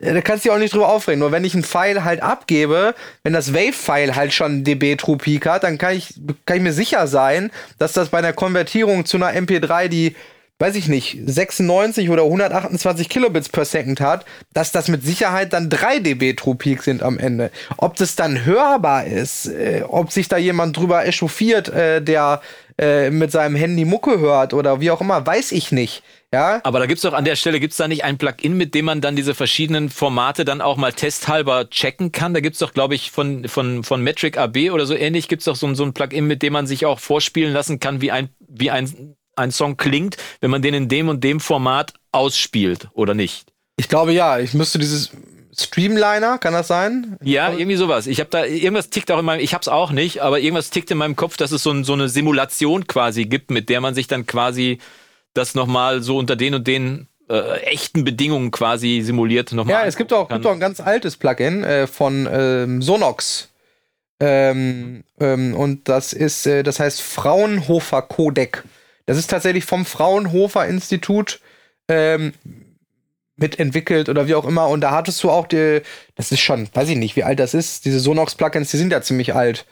äh, da kannst du dich auch nicht drüber aufregen. Nur wenn ich ein File halt abgebe, wenn das Wave-File halt schon dB True Peak hat, dann kann ich, kann ich mir sicher sein, dass das bei einer Konvertierung zu einer MP3, die weiß ich nicht, 96 oder 128 Kilobits per Second hat, dass das mit Sicherheit dann 3 dB True Peak sind am Ende. Ob das dann hörbar ist, äh, ob sich da jemand drüber echauffiert, äh, der äh, mit seinem Handy Mucke hört oder wie auch immer, weiß ich nicht. Ja? Aber da gibt's doch an der Stelle, gibt's da nicht ein Plugin, mit dem man dann diese verschiedenen Formate dann auch mal testhalber checken kann? Da gibt's doch, glaube ich, von, von, von Metric AB oder so ähnlich, gibt's doch so, so ein Plugin, mit dem man sich auch vorspielen lassen kann, wie ein, wie ein, ein Song klingt, wenn man den in dem und dem Format ausspielt oder nicht. Ich glaube ja, ich müsste dieses Streamliner, kann das sein? Ja, irgendwie sowas. Ich habe da irgendwas tickt auch in meinem, ich habe es auch nicht, aber irgendwas tickt in meinem Kopf, dass es so, ein, so eine Simulation quasi gibt, mit der man sich dann quasi das nochmal so unter den und den äh, echten Bedingungen quasi simuliert nochmal. Ja, es gibt auch, gibt auch ein ganz altes Plugin äh, von ähm, Sonox. Ähm, ähm, und das ist, äh, das heißt Fraunhofer Codec. Das ist tatsächlich vom Fraunhofer Institut ähm, mitentwickelt oder wie auch immer. Und da hattest du auch die, das ist schon, weiß ich nicht, wie alt das ist. Diese Sonox-Plugins, die sind ja ziemlich alt.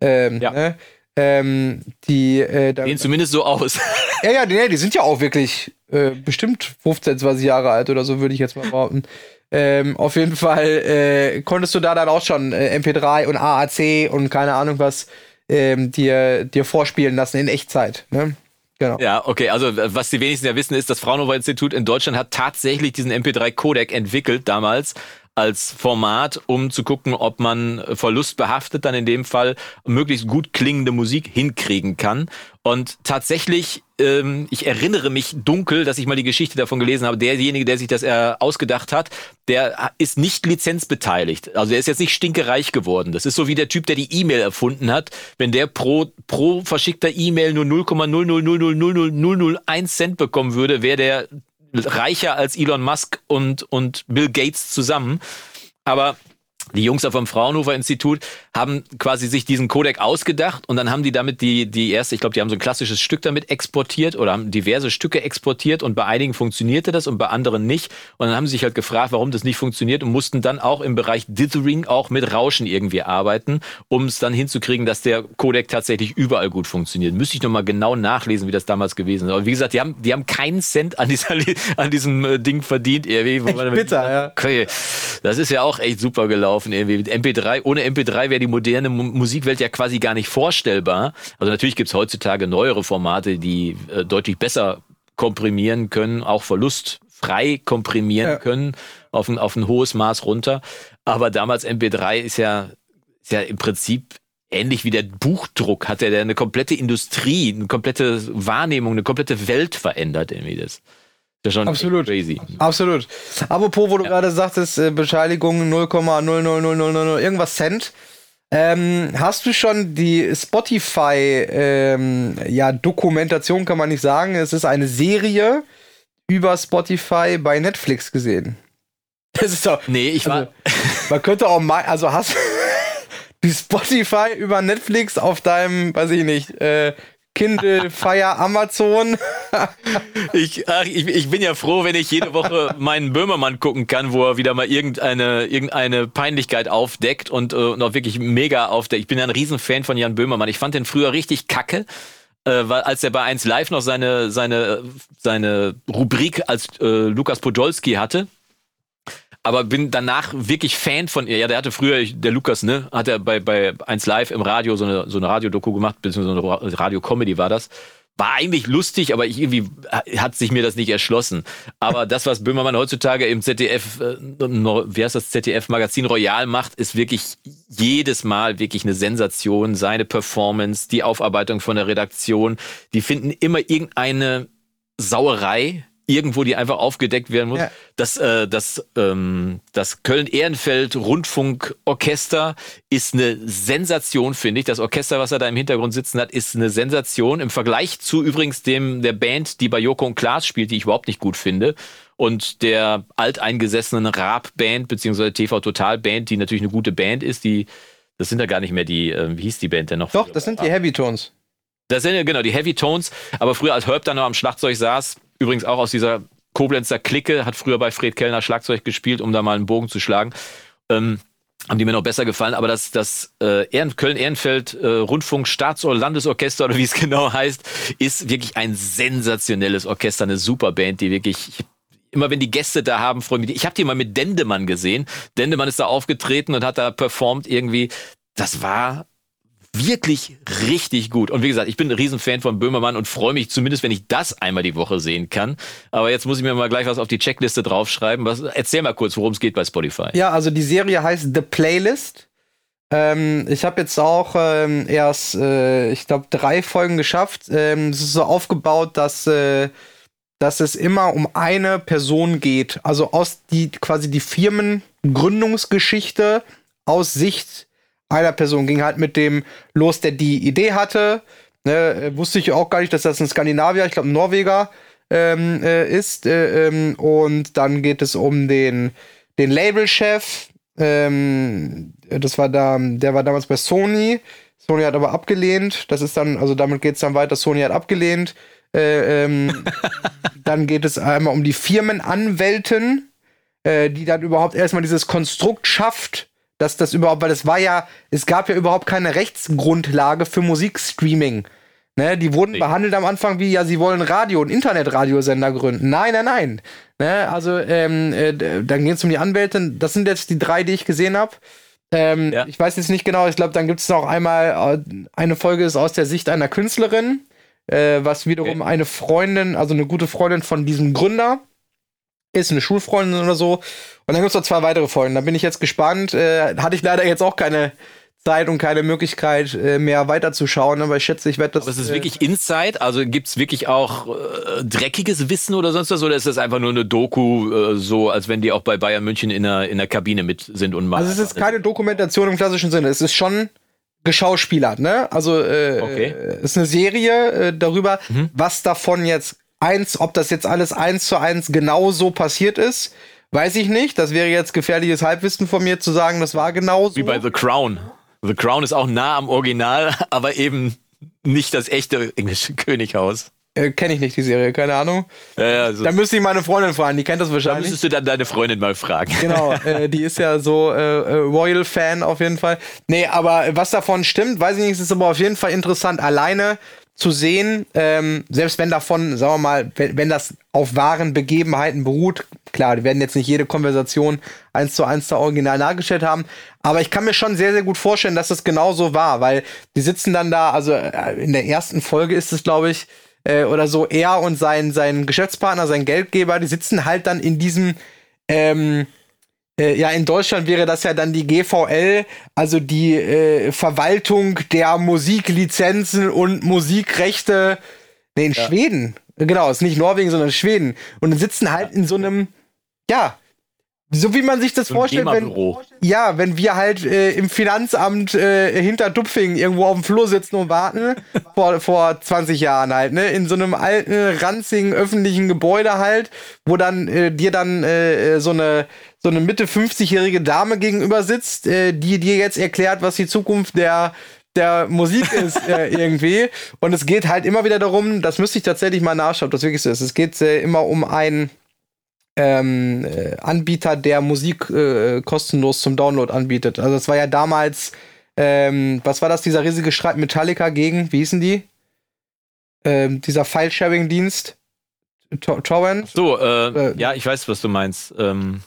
Ähm, ja. Ne? Ähm, die äh, sehen zumindest so aus. *laughs* ja, ja, die, die sind ja auch wirklich äh, bestimmt 15, 20 Jahre alt oder so, würde ich jetzt mal behaupten. Ähm, auf jeden Fall äh, konntest du da dann auch schon äh, MP3 und AAC und keine Ahnung was ähm, dir, dir vorspielen lassen in Echtzeit. Ne? Genau. Ja, okay. Also was die wenigsten ja wissen, ist, das Fraunhofer Institut in Deutschland hat tatsächlich diesen MP3-Codec entwickelt damals als Format, um zu gucken, ob man verlustbehaftet dann in dem Fall möglichst gut klingende Musik hinkriegen kann. Und tatsächlich, ähm, ich erinnere mich dunkel, dass ich mal die Geschichte davon gelesen habe. Derjenige, der sich das äh, ausgedacht hat, der ist nicht lizenzbeteiligt. Also er ist jetzt nicht stinkereich geworden. Das ist so wie der Typ, der die E-Mail erfunden hat. Wenn der pro, pro verschickter E-Mail nur 0,000000001 Cent bekommen würde, wäre der reicher als Elon Musk und, und Bill Gates zusammen. Aber die Jungs vom Fraunhofer Institut haben quasi sich diesen Codec ausgedacht und dann haben die damit die, die erste, ich glaube, die haben so ein klassisches Stück damit exportiert oder haben diverse Stücke exportiert und bei einigen funktionierte das und bei anderen nicht. Und dann haben sie sich halt gefragt, warum das nicht funktioniert und mussten dann auch im Bereich Dithering auch mit Rauschen irgendwie arbeiten, um es dann hinzukriegen, dass der Codec tatsächlich überall gut funktioniert. Müsste ich nochmal genau nachlesen, wie das damals gewesen ist. Aber wie gesagt, die haben, die haben keinen Cent an, dieser, an diesem äh, Ding verdient. Irgendwie. Bitter, ja. Okay. Das ist ja auch echt super gelaufen. Irgendwie. MP3, ohne MP3 wäre die moderne Musikwelt ja quasi gar nicht vorstellbar. Also natürlich gibt es heutzutage neuere Formate, die äh, deutlich besser komprimieren können, auch verlustfrei komprimieren ja. können auf ein, auf ein hohes Maß runter. Aber damals MP3 ist ja, ist ja im Prinzip ähnlich wie der Buchdruck hat er ja eine komplette Industrie, eine komplette Wahrnehmung, eine komplette Welt verändert irgendwie das. Das ist schon Absolut. crazy. Absolut. Apropos, wo du ja. gerade sagtest, äh, Bescheinigung 0,00000 irgendwas Cent. Ähm, hast du schon die Spotify ähm, ja, Dokumentation, kann man nicht sagen. Es ist eine Serie über Spotify bei Netflix gesehen. *laughs* Das ist doch. Nee, ich war. Also, man könnte auch mal. Also hast *laughs* du Spotify über Netflix auf deinem, weiß ich nicht, äh, Kindle, *laughs* Fire, Amazon. ich, ach, ich, ich bin ja froh, wenn ich jede Woche *laughs* meinen Böhmermann gucken kann, wo er wieder mal irgendeine, irgendeine Peinlichkeit aufdeckt und, äh, und auch wirklich mega aufdeckt. Ich bin ja ein Riesenfan von Jan Böhmermann. Ich fand den früher richtig kacke. Äh, weil als er bei 1 Live noch seine, seine, seine Rubrik als äh, Lukas Podolski hatte, aber bin danach wirklich Fan von ihr. Ja, der hatte früher, der Lukas, ne, hat er bei, bei 1 Live im Radio so eine, so eine Radiodoku gemacht, beziehungsweise eine Radio-Comedy war das. War eigentlich lustig, aber ich irgendwie hat sich mir das nicht erschlossen. Aber das, was Böhmermann heutzutage im ZDF, äh, wie heißt das, ZDF Magazin Royal macht, ist wirklich jedes Mal wirklich eine Sensation. Seine Performance, die Aufarbeitung von der Redaktion, die finden immer irgendeine Sauerei irgendwo, die einfach aufgedeckt werden muss. Ja. Das, äh, das, ähm, das Köln-Ehrenfeld Rundfunkorchester ist eine Sensation, finde ich. Das Orchester, was er da im Hintergrund sitzen hat, ist eine Sensation. Im Vergleich zu übrigens dem der Band, die bei Joko und Klaas spielt, die ich überhaupt nicht gut finde. Und der alteingesessenen Raab-Band, beziehungsweise TV-Total-Band, die natürlich eine gute Band ist, die, das sind ja gar nicht mehr die, äh, wie hieß die Band denn noch? Doch, das sind die Heavy Tones. Das sind ja genau die Heavy Tones, aber früher als Herb dann noch am Schlagzeug saß, übrigens auch aus dieser Koblenzer Clique, hat früher bei Fred Kellner Schlagzeug gespielt, um da mal einen Bogen zu schlagen. Ähm, haben die mir noch besser gefallen, aber das, das äh, Köln-Ehrenfeld äh, Rundfunk Staats- oder Landesorchester oder wie es *laughs* genau heißt, ist wirklich ein sensationelles Orchester, eine super Band, die wirklich, ich, immer wenn die Gäste da haben, freue mich. Ich habe die mal mit Dendemann gesehen. Dendemann ist da aufgetreten und hat da performt irgendwie. Das war wirklich richtig gut. Und wie gesagt, ich bin ein Riesenfan von Böhmermann und freue mich zumindest, wenn ich das einmal die Woche sehen kann. Aber jetzt muss ich mir mal gleich was auf die Checkliste draufschreiben. Was, erzähl mal kurz, worum es geht bei Spotify. Ja, also die Serie heißt The Playlist. Ähm, ich habe jetzt auch ähm, erst, äh, ich glaube, drei Folgen geschafft. Ähm, es ist so aufgebaut, dass, äh, dass es immer um eine Person geht. Also aus die quasi die Firmengründungsgeschichte aus Sicht einer Person ging halt mit dem los, der die Idee hatte. Ne, wusste ich auch gar nicht, dass das ein Skandinavier, ich glaube ein Norweger ähm, äh, ist. Äh, ähm, und dann geht es um den, den Labelchef. Ähm, das war da, der war damals bei Sony. Sony hat aber abgelehnt. Das ist dann, also damit geht es dann weiter. Sony hat abgelehnt. Äh, ähm, *laughs* dann geht es einmal um die Firmenanwälten, äh, die dann überhaupt erstmal dieses Konstrukt schafft, dass das überhaupt, weil es war ja, es gab ja überhaupt keine Rechtsgrundlage für Musikstreaming. Ne, die wurden nee. behandelt am Anfang wie, ja, sie wollen Radio- und Internetradiosender gründen. Nein, nein, nein. Ne, also, ähm, äh, dann geht es um die Anwälte. Das sind jetzt die drei, die ich gesehen habe. Ähm, ja. Ich weiß jetzt nicht genau, ich glaube, dann gibt es noch einmal, äh, eine Folge ist aus der Sicht einer Künstlerin, äh, was wiederum okay. eine Freundin, also eine gute Freundin von diesem Gründer ist, eine Schulfreundin oder so. Und dann gibt es noch zwei weitere Folgen. Da bin ich jetzt gespannt. Äh, hatte ich leider jetzt auch keine Zeit und keine Möglichkeit äh, mehr weiterzuschauen, aber ich schätze, ich werde das. Aber ist es äh, wirklich Inside? Also gibt es wirklich auch äh, dreckiges Wissen oder sonst was? Oder ist das einfach nur eine Doku, äh, so als wenn die auch bei Bayern München in der, in der Kabine mit sind und machen? Also es ist keine Dokumentation im klassischen Sinne. Es ist schon geschauspielert, ne? Also äh, okay. ist eine Serie äh, darüber, mhm. was davon jetzt eins, ob das jetzt alles eins zu eins genau so passiert ist, weiß ich nicht. Das wäre jetzt gefährliches Halbwissen von mir zu sagen, das war genau so. Wie bei The Crown. The Crown ist auch nah am Original, *laughs* aber eben nicht das echte englische *laughs* Könighaus. Äh, Kenne ich nicht die Serie, keine Ahnung. Ja, ja, so. Da müsste ich meine Freundin fragen, die kennt das wahrscheinlich. Da müsstest du dann deine Freundin mal fragen. *laughs* Genau, äh, die ist ja so äh, äh, Royal-Fan auf jeden Fall. Nee, aber was davon stimmt, weiß ich nicht, ist aber auf jeden Fall interessant. Alleine zu sehen, ähm, selbst wenn davon, sagen wir mal, wenn, wenn das auf wahren Begebenheiten beruht, klar, die werden jetzt nicht jede Konversation eins zu eins da original nachgestellt haben, aber ich kann mir schon sehr, sehr gut vorstellen, dass es genau so war, weil die sitzen dann da, also äh, in der ersten Folge ist es, glaube ich, äh, oder so, er und sein, sein Geschäftspartner, sein Geldgeber, die sitzen halt dann in diesem, ähm, äh, ja, in Deutschland wäre das ja dann die GVL, also die äh, Verwaltung der Musiklizenzen und Musikrechte. Nee, in ja. Schweden. Genau, ist nicht Norwegen, sondern Schweden. Und dann sitzen halt in so einem, ja, so wie man sich das so vorstellt, wenn, ja, wenn wir halt äh, im Finanzamt äh, hinter Dupfing irgendwo auf dem Flur sitzen und warten, *laughs* vor, vor 20 Jahren halt, ne, in so einem alten, ranzigen öffentlichen Gebäude halt, wo dann äh, dir dann äh, so eine so eine Mitte 50-jährige Dame gegenüber sitzt, äh, die dir jetzt erklärt, was die Zukunft der der Musik *laughs* ist äh, irgendwie. Und es geht halt immer wieder darum, das müsste ich tatsächlich mal nachschauen, ob das wirklich so ist. Es geht äh, immer um einen ähm, äh, Anbieter, der Musik äh, kostenlos zum Download anbietet. Also das war ja damals, ähm, was war das, dieser riesige Streit Metallica gegen, wie hießen die? Ähm, dieser File-Sharing-Dienst. Torrent. So, äh, äh, ja, ich weiß, was du meinst. Ähm,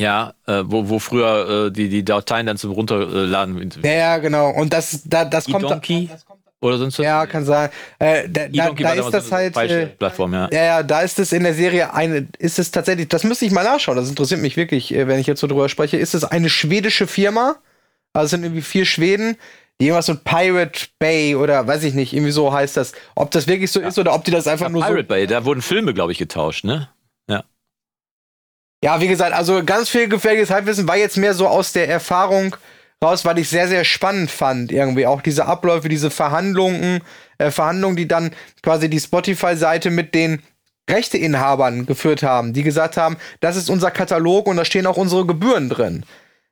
ja, äh, wo, wo früher äh, die, die Dateien dann zum Runterladen. Ja, ja, genau. Und das, da, das kommt. Da, oder sonst was? Ja, kann sein. Äh, da, da, da ist das so halt. Äh, Plattform, ja. ja. Ja, da ist es in der Serie eine, ist es tatsächlich, das müsste ich mal nachschauen, das interessiert mich wirklich, äh, wenn ich jetzt so drüber spreche. Ist es eine schwedische Firma? Also es sind irgendwie vier Schweden, die irgendwas mit Pirate Bay oder weiß ich nicht, irgendwie so heißt das. Ob das wirklich so ja. ist oder ob die das einfach ja, nur Pirate so. Bay, da wurden Filme, glaube ich, getauscht, ne? Ja, wie gesagt, also ganz viel gefährliches Halbwissen war jetzt mehr so aus der Erfahrung raus, weil ich sehr, sehr spannend fand. Irgendwie auch diese Abläufe, diese Verhandlungen, äh, Verhandlungen, die dann quasi die Spotify-Seite mit den Rechteinhabern geführt haben, die gesagt haben, das ist unser Katalog und da stehen auch unsere Gebühren drin.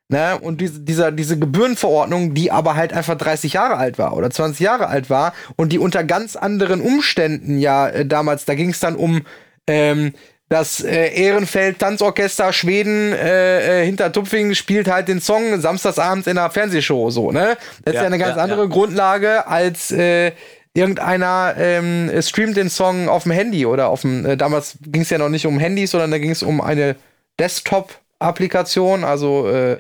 Ne? Und diese, dieser, diese Gebührenverordnung, die aber halt einfach 30 Jahre alt war oder 20 Jahre alt war und die unter ganz anderen Umständen ja äh, damals, da ging es dann um ähm, das äh, Ehrenfeld Tanzorchester Schweden äh, äh, hinter Tupfing spielt halt den Song samstagsabends in einer Fernsehshow so, ne? Das ja, ist ja eine ganz ja, andere ja. Grundlage als äh, irgendeiner ähm, streamt den Song auf dem Handy oder auf dem äh, damals ging es ja noch nicht um Handys, sondern da ging es um eine Desktop Applikation, also äh,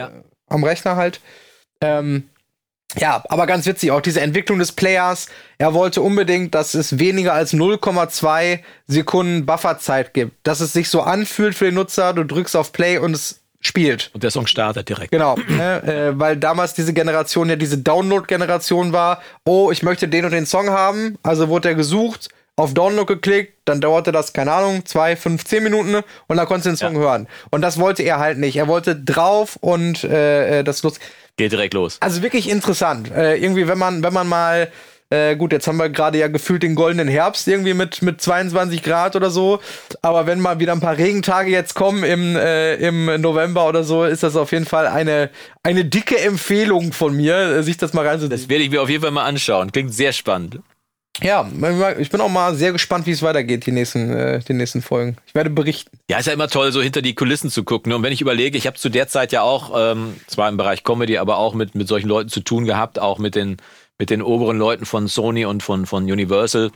am Rechner halt. Ähm, ja, aber ganz witzig, auch diese Entwicklung des Players. Er wollte unbedingt, dass es weniger als 0,2 Sekunden Bufferzeit gibt. Dass es sich so anfühlt für den Nutzer, du drückst auf Play und es spielt. Und der Song startet direkt. Genau, ne, äh, weil damals diese Generation ja diese Download-Generation war. Oh, ich möchte den und den Song haben. Also wurde er gesucht, auf Download geklickt, dann dauerte das, keine Ahnung, zwei, fünf, zehn Minuten und dann konntest du den Song ja. hören. Und das wollte er halt nicht. Er wollte drauf und äh, äh das lustig. Geht direkt los. Also wirklich interessant. Äh, irgendwie, wenn man, wenn man mal, äh, gut, jetzt haben wir gerade ja gefühlt den goldenen Herbst irgendwie mit, mit 22 Grad oder so. Aber wenn mal wieder ein paar Regentage jetzt kommen im, äh, im November oder so, ist das auf jeden Fall eine, eine dicke Empfehlung von mir, äh, sich das mal reinzuziehen. Das werde ich mir auf jeden Fall mal anschauen. Klingt sehr spannend. Ja, ich bin auch mal sehr gespannt, wie es weitergeht, die nächsten, äh, die nächsten Folgen. Ich werde berichten. Ja, ist ja immer toll, so hinter die Kulissen zu gucken. Ne? Und wenn ich überlege, ich habe zu der Zeit ja auch, ähm, zwar im Bereich Comedy, aber auch mit, mit solchen Leuten zu tun gehabt, auch mit den, mit den oberen Leuten von Sony und von, von Universal.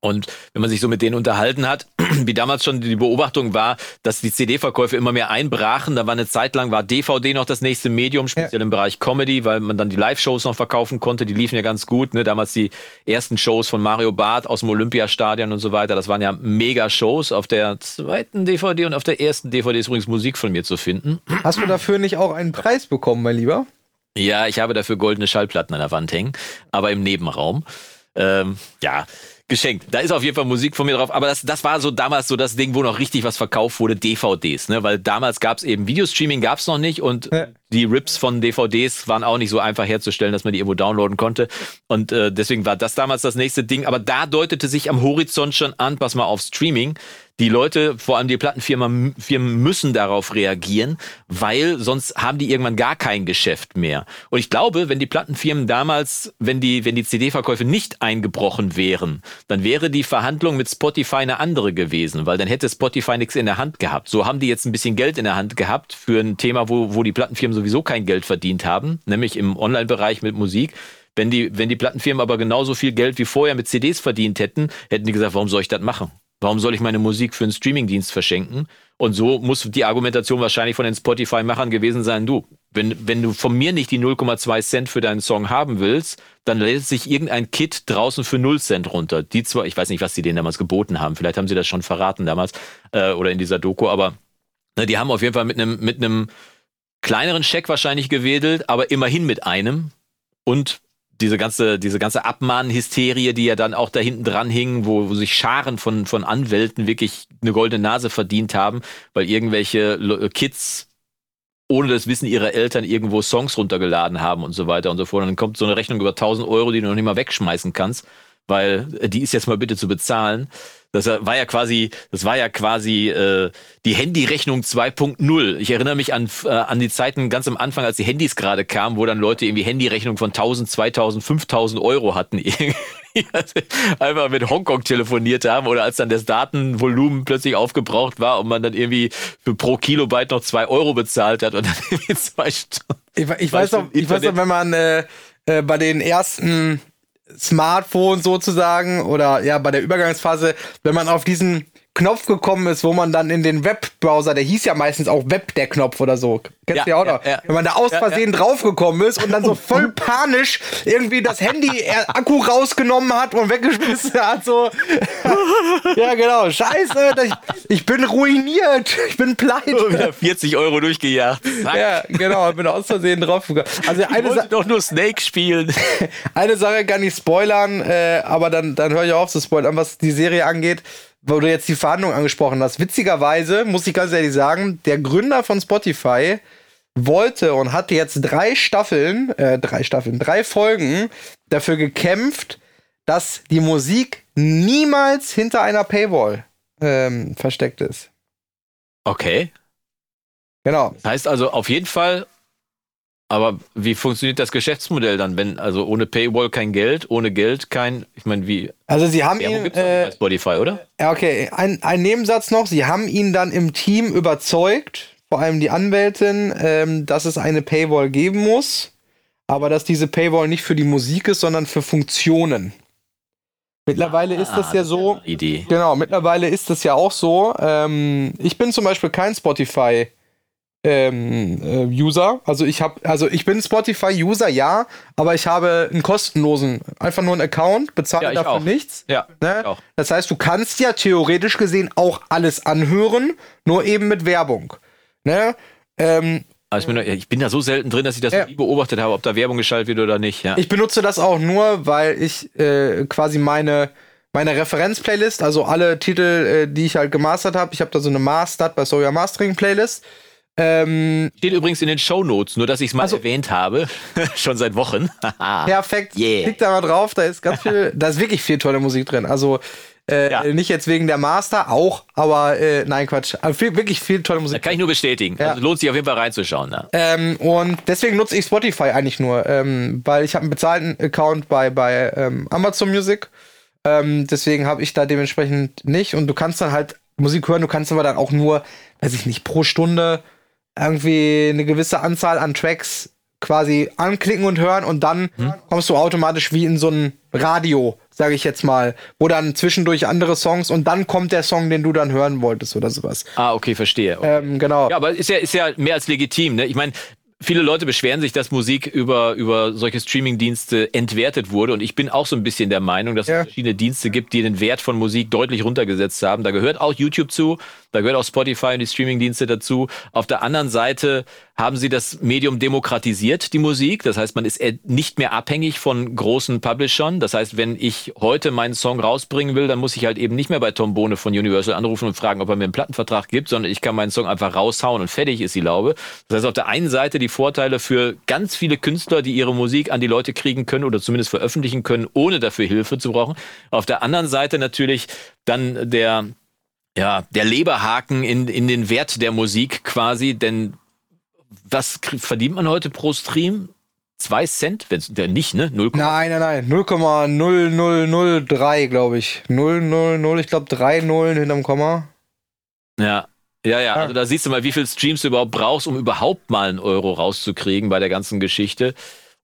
Und wenn man sich so mit denen unterhalten hat, wie damals schon die Beobachtung war, dass die CD-Verkäufe immer mehr einbrachen. Da war eine Zeit lang, war DVD noch das nächste Medium, speziell ja. im Bereich Comedy, weil man dann die Live-Shows noch verkaufen konnte. Die liefen ja ganz gut. Ne? Damals die ersten Shows von Mario Barth aus dem Olympiastadion und so weiter. Das waren ja Mega-Shows. Auf der zweiten DVD und auf der ersten DVD ist übrigens Musik von mir zu finden. Hast du dafür nicht auch einen Preis bekommen, mein Lieber? Ja, ich habe dafür goldene Schallplatten an der Wand hängen, aber im Nebenraum. Ähm, ja, geschenkt. Da ist auf jeden Fall Musik von mir drauf. Aber das, das war so damals so das Ding, wo noch richtig was verkauft wurde, DVDs. Ne? Weil damals gab es eben Videostreaming gab es noch nicht und ja. die Rips von DVDs waren auch nicht so einfach herzustellen, dass man die irgendwo downloaden konnte. Und äh, deswegen war das damals das nächste Ding. Aber da deutete sich am Horizont schon an, pass mal auf Streaming die Leute, vor allem die Plattenfirmen Firmen müssen darauf reagieren, weil sonst haben die irgendwann gar kein Geschäft mehr. Und ich glaube, wenn die Plattenfirmen damals, wenn die, wenn die CD-Verkäufe nicht eingebrochen wären, dann wäre die Verhandlung mit Spotify eine andere gewesen, weil dann hätte Spotify nichts in der Hand gehabt. So haben die jetzt ein bisschen Geld in der Hand gehabt für ein Thema, wo, wo die Plattenfirmen sowieso kein Geld verdient haben, nämlich im Online-Bereich mit Musik. Wenn die, wenn die Plattenfirmen aber genauso viel Geld wie vorher mit CDs verdient hätten, hätten die gesagt, warum soll ich das machen? Warum soll ich meine Musik für einen Streamingdienst verschenken? Und so muss die Argumentation wahrscheinlich von den Spotify-Machern gewesen sein, du, wenn, wenn du von mir nicht die 0,2 Cent für deinen Song haben willst, dann lädt sich irgendein Kit draußen für 0 Cent runter. Die zwar, ich weiß nicht, was die denen damals geboten haben, vielleicht haben sie das schon verraten damals äh, oder in dieser Doku, aber ne, die haben auf jeden Fall mit einem mit einem kleineren Scheck wahrscheinlich gewedelt, aber immerhin mit einem und diese ganze, diese ganze Abmahnhysterie, die ja dann auch da hinten dran hing, wo, wo sich Scharen von, von Anwälten wirklich eine goldene Nase verdient haben, weil irgendwelche Kids ohne das Wissen ihrer Eltern irgendwo Songs runtergeladen haben und so weiter und so fort. Und dann kommt so eine Rechnung über 1000 Euro, die du noch nicht mal wegschmeißen kannst, weil die ist jetzt mal bitte zu bezahlen. Das war ja quasi, das war ja quasi äh, die Handyrechnung 2.0. Ich erinnere mich an, äh, an die Zeiten ganz am Anfang, als die Handys gerade kamen, wo dann Leute irgendwie Handyrechnung von 1000, 2000, 5000 Euro hatten. *laughs* Einfach mit Hongkong telefoniert haben oder als dann das Datenvolumen plötzlich aufgebraucht war und man dann irgendwie für pro Kilobyte noch zwei Euro bezahlt hat und dann *laughs* irgendwie zwei Stunden. Ich, ich weiß noch, ich weiß noch, wenn man äh, äh, bei den ersten Smartphone sozusagen oder ja bei der Übergangsphase, wenn man auf diesen Knopf gekommen ist, wo man dann in den Webbrowser, der hieß ja meistens auch Web der Knopf oder so. Kennst ja, du ja auch noch? Ja, ja. Wenn man da aus Versehen draufgekommen ist und dann so voll panisch irgendwie das Handy Akku rausgenommen hat und weggeschmissen hat, so. *laughs* ja, genau. Scheiße, ich, ich, bin ruiniert. Ich bin pleite. Oh, wieder 40 Euro durchgejagt. Zack. Ja, genau. Bin aus Versehen draufgekommen. Also eine ich wollte doch nur Snake spielen. *laughs* eine Sache kann ich spoilern, äh, aber dann, dann höre ich auf zu spoilern, was die Serie angeht wo du jetzt die Verhandlungen angesprochen hast. Witzigerweise muss ich ganz ehrlich sagen, der Gründer von Spotify wollte und hat jetzt drei Staffeln, äh, drei Staffeln, drei Folgen dafür gekämpft, dass die Musik niemals hinter einer Paywall ähm, versteckt ist. Okay. Genau. Das heißt also auf jeden Fall aber wie funktioniert das Geschäftsmodell dann, wenn also ohne Paywall kein Geld, ohne Geld kein, ich meine, wie? Also sie haben ihn äh, Spotify, oder? Ja, okay. Ein, ein Nebensatz noch: Sie haben ihn dann im Team überzeugt, vor allem die Anwältin, ähm, dass es eine Paywall geben muss, aber dass diese Paywall nicht für die Musik ist, sondern für Funktionen. Mittlerweile ah, ist das ja so. Idee. Genau, mittlerweile ist das ja auch so. Ähm, ich bin zum Beispiel kein Spotify ähm, äh, User. Also ich habe, also ich bin Spotify-User, ja, aber ich habe einen kostenlosen, einfach nur einen Account, bezahle ja, dafür auch. nichts. Ja. Ne? Auch. Das heißt, du kannst ja theoretisch gesehen auch alles anhören, nur eben mit Werbung. Ne? Ähm, ich bin, ich bin, da so selten drin, dass ich das ja. nie beobachtet habe, ob da Werbung geschaltet wird oder nicht. Ja. Ich benutze das auch nur, weil ich äh, quasi meine meine Referenz-Playlist, also alle Titel, äh, die ich halt gemastert habe, ich habe da so eine Mastered bei Soja Mastering Playlist ähm, Steht übrigens in den Show Notes, nur dass ich es mal also, erwähnt habe. *laughs* Schon seit Wochen. *laughs* perfekt. Yeah. Klick da mal drauf, da ist ganz viel, *laughs* da ist wirklich viel tolle Musik drin. Also äh, ja. nicht jetzt wegen der Master, auch, aber äh, nein, Quatsch. Also viel, wirklich viel tolle Musik. Da kann ich nur bestätigen. Ja. Also lohnt sich auf jeden Fall reinzuschauen. Ne? Ähm, und deswegen nutze ich Spotify eigentlich nur, ähm, weil ich habe einen bezahlten Account bei, bei ähm, Amazon Music. Ähm, deswegen habe ich da dementsprechend nicht. Und du kannst dann halt Musik hören, du kannst aber dann auch nur, weiß ich nicht, pro Stunde irgendwie eine gewisse Anzahl an Tracks quasi anklicken und hören und dann hm. kommst du automatisch wie in so ein Radio, sage ich jetzt mal, wo dann zwischendurch andere Songs und dann kommt der Song, den du dann hören wolltest oder sowas. Ah, okay, verstehe. Okay. Ähm, genau. Ja, aber ist ja, ist ja mehr als legitim. Ne? Ich meine, viele Leute beschweren sich, dass Musik über, über solche Streaming-Dienste entwertet wurde. Und ich bin auch so ein bisschen der Meinung, dass ja. es verschiedene Dienste gibt, die den Wert von Musik deutlich runtergesetzt haben. Da gehört auch YouTube zu, da gehört auch Spotify und die Streaming-Dienste dazu. Auf der anderen Seite haben sie das Medium demokratisiert, die Musik. Das heißt, man ist nicht mehr abhängig von großen Publishern. Das heißt, wenn ich heute meinen Song rausbringen will, dann muss ich halt eben nicht mehr bei Tom Bohne von Universal anrufen und fragen, ob er mir einen Plattenvertrag gibt, sondern ich kann meinen Song einfach raushauen und fertig ist die Laube. Das heißt, auf der einen Seite die Vorteile für ganz viele Künstler, die ihre Musik an die Leute kriegen können oder zumindest veröffentlichen können, ohne dafür Hilfe zu brauchen. Auf der anderen Seite natürlich dann der ja, der Leberhaken in, in den Wert der Musik quasi, denn was verdient man heute pro Stream? Zwei Cent? Wenn's, der nicht, ne? 0, nein, nein, nein. 0,0003, glaube ich. 000, ich glaube drei Nullen hinterm Komma. Ja. Ja, ja, also da siehst du mal, wie viel Streams du überhaupt brauchst, um überhaupt mal einen Euro rauszukriegen bei der ganzen Geschichte.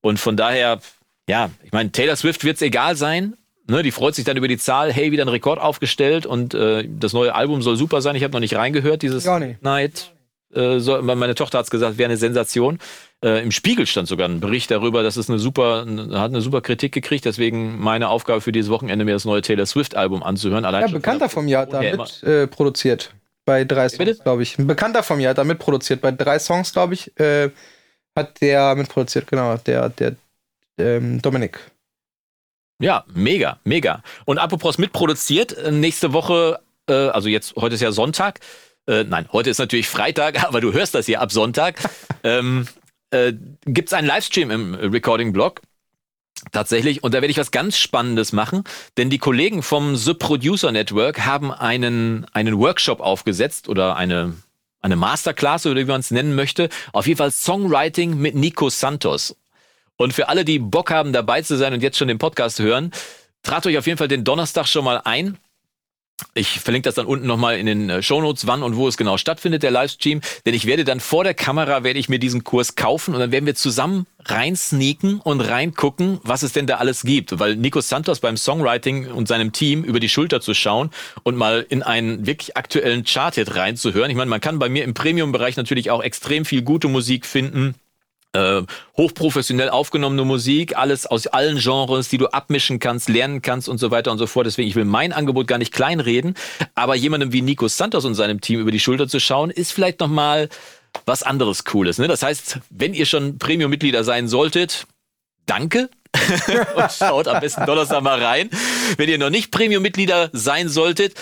Und von daher, ja, ich meine, Taylor Swift wird es egal sein. Ne, die freut sich dann über die Zahl, hey, wieder ein Rekord aufgestellt und äh, das neue Album soll super sein. Ich habe noch nicht reingehört, dieses Night. Äh, so, meine Tochter hat es gesagt, wäre eine Sensation. Äh, Im Spiegel stand sogar ein Bericht darüber, dass es eine super, hat eine super Kritik gekriegt. Deswegen meine Aufgabe für dieses Wochenende, mir das neue Taylor Swift-Album anzuhören. Allein ja, Bekannter vom Jahr hat da mit äh, produziert. Bei drei Songs, glaube ich. Ein Bekannter vom Jahr hat da mitproduziert. Bei drei Songs, glaube ich, äh, hat der mitproduziert, genau. Der, der ähm, Dominik. Ja, mega, mega. Und apropos mitproduziert, äh, nächste Woche, äh, also jetzt, heute ist ja Sonntag, äh, nein, heute ist natürlich Freitag, *laughs* aber du hörst das hier ab Sonntag, *laughs* ähm, äh, gibt es einen Livestream im Recording-Blog. Tatsächlich, und da werde ich was ganz Spannendes machen, denn die Kollegen vom The Producer Network haben einen, einen Workshop aufgesetzt oder eine, eine Masterclass oder wie man es nennen möchte. Auf jeden Fall Songwriting mit Nico Santos. Und für alle, die Bock haben, dabei zu sein und jetzt schon den Podcast hören, tragt euch auf jeden Fall den Donnerstag schon mal ein. Ich verlinke das dann unten nochmal in den äh, Shownotes, wann und wo es genau stattfindet, der Livestream. Denn ich werde dann vor der Kamera, werde ich mir diesen Kurs kaufen und dann werden wir zusammen reinsneaken und reingucken, was es denn da alles gibt. Weil Nico Santos beim Songwriting und seinem Team über die Schulter zu schauen und mal in einen wirklich aktuellen Chart-Hit reinzuhören. Ich meine, man kann bei mir im Premium-Bereich natürlich auch extrem viel gute Musik finden äh, hochprofessionell aufgenommene Musik, alles aus allen Genres, die du abmischen kannst, lernen kannst und so weiter und so fort. Deswegen, ich will mein Angebot gar nicht kleinreden, aber jemandem wie Nico Santos und seinem Team über die Schulter zu schauen, ist vielleicht nochmal was anderes Cooles. Ne? Das heißt, wenn ihr schon Premium-Mitglieder sein solltet, danke. *laughs* und schaut am besten Donnerstag mal rein. Wenn ihr noch nicht Premium-Mitglieder sein solltet,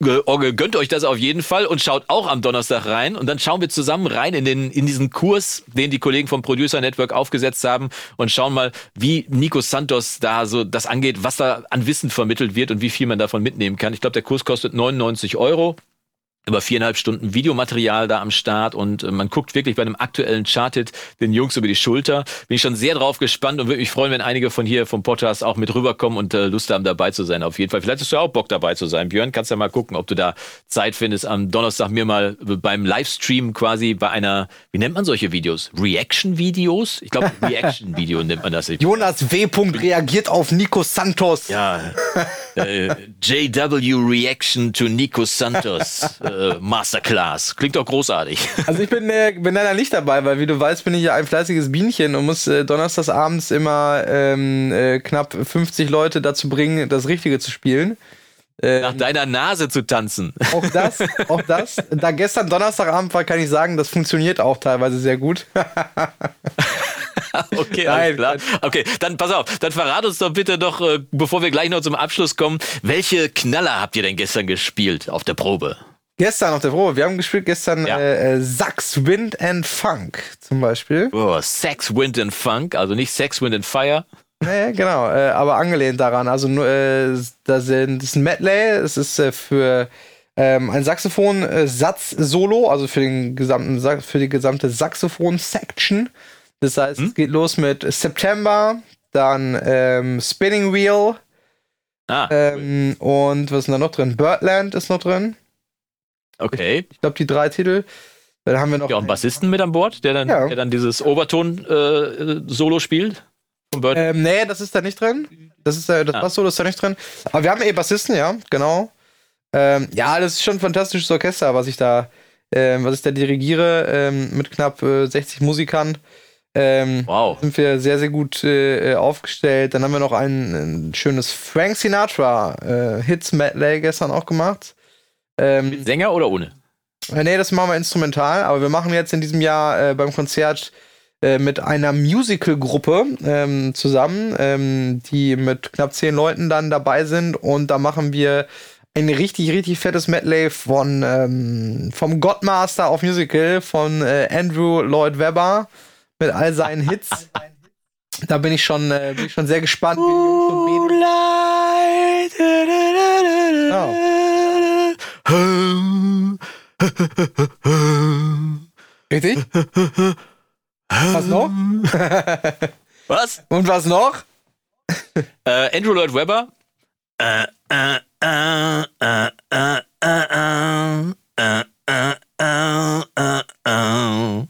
gönnt euch das auf jeden Fall und schaut auch am Donnerstag rein und dann schauen wir zusammen rein in den in diesen Kurs, den die Kollegen vom Producer Network aufgesetzt haben und schauen mal, wie Nico Santos da so das angeht, was da an Wissen vermittelt wird und wie viel man davon mitnehmen kann. Ich glaube, der Kurs kostet 99 Euro über viereinhalb Stunden Videomaterial da am Start und äh, man guckt wirklich bei einem aktuellen Charted den Jungs über die Schulter. Bin ich schon sehr drauf gespannt und würde mich freuen, wenn einige von hier vom Podcast auch mit rüberkommen und äh, Lust haben, dabei zu sein. Auf jeden Fall. Vielleicht hast du ja auch Bock dabei zu sein. Björn, kannst ja mal gucken, ob du da Zeit findest, am Donnerstag mir mal beim Livestream quasi bei einer, wie nennt man solche Videos? Reaction-Videos? Ich glaube, *laughs* Reaction-Video nennt man das. Jonas W. reagiert auf Nico Santos. Ja. äh, JW Reaction to Nico Santos. *laughs* äh, Masterclass. Klingt doch großartig. *laughs* Also ich bin, äh, bin leider nicht dabei, weil wie du weißt, bin ich ja ein fleißiges Bienchen und muss äh, donnerstags abends immer ähm, äh, knapp 50 Leute dazu bringen, das Richtige zu spielen. Ähm, Nach deiner Nase zu tanzen. Auch das, auch das. Da gestern Donnerstagabend war, kann ich sagen, das funktioniert auch teilweise sehr gut. *laughs* okay, alles klar. Okay, dann pass auf, dann verrat uns doch bitte doch, äh, bevor wir gleich noch zum Abschluss kommen, welche Knaller habt ihr denn gestern gespielt auf der Probe? Gestern auf der Probe. Wir haben gespielt gestern ja. äh, äh Sax, Wind and Funk zum Beispiel. Oh, Sex, Wind and Funk, also nicht Sex, Wind and Fire. Nee, genau, äh, aber angelehnt daran. Also äh, da sind, das ist ein Medley, es ist äh, für ähm, ein Saxophon-Satz-Solo, also für, den gesamten, für die gesamte Saxophon-Section. Das heißt, hm? es geht los mit September, dann ähm, Spinning Wheel. Ah. Ähm, und was ist da noch drin? Birdland ist noch drin. Okay. Ich, ich glaube, die drei Titel. Dann haben wir noch. Ja, einen Bassisten mit an Bord, der dann, ja. der dann dieses Oberton-Solo äh, spielt. Ähm, nee, das ist da nicht drin. Das ist äh, das ah. Bass-Solo ist da nicht drin. Aber wir haben eh Bassisten, ja, genau. Ähm, ja, das ist schon ein fantastisches Orchester, was ich da ähm, was ich da dirigiere, ähm, mit knapp äh, 60 Musikern. Ähm, wow. Sind wir sehr, sehr gut äh, aufgestellt. Dann haben wir noch ein, ein schönes Frank Sinatra äh, Hits Medley gestern auch gemacht. Ähm, Mit Sänger oder ohne? Äh, nee, das machen wir instrumental, aber wir machen jetzt in diesem Jahr äh, beim Konzert äh, mit einer Musical-Gruppe ähm, zusammen, ähm, die mit knapp zehn Leuten dann dabei sind und da machen wir ein richtig, richtig fettes Medley von ähm, vom Godmaster auf Musical von äh, Andrew Lloyd Webber mit all seinen Hits. *laughs* Da bin ich schon, äh, bin ich schon sehr gespannt. Oh. Richtig? Was noch? was? Und was noch? Äh, Andrew Lloyd Webber. Äh, äh, äh, äh, äh, äh, äh, äh, äh, äh, äh.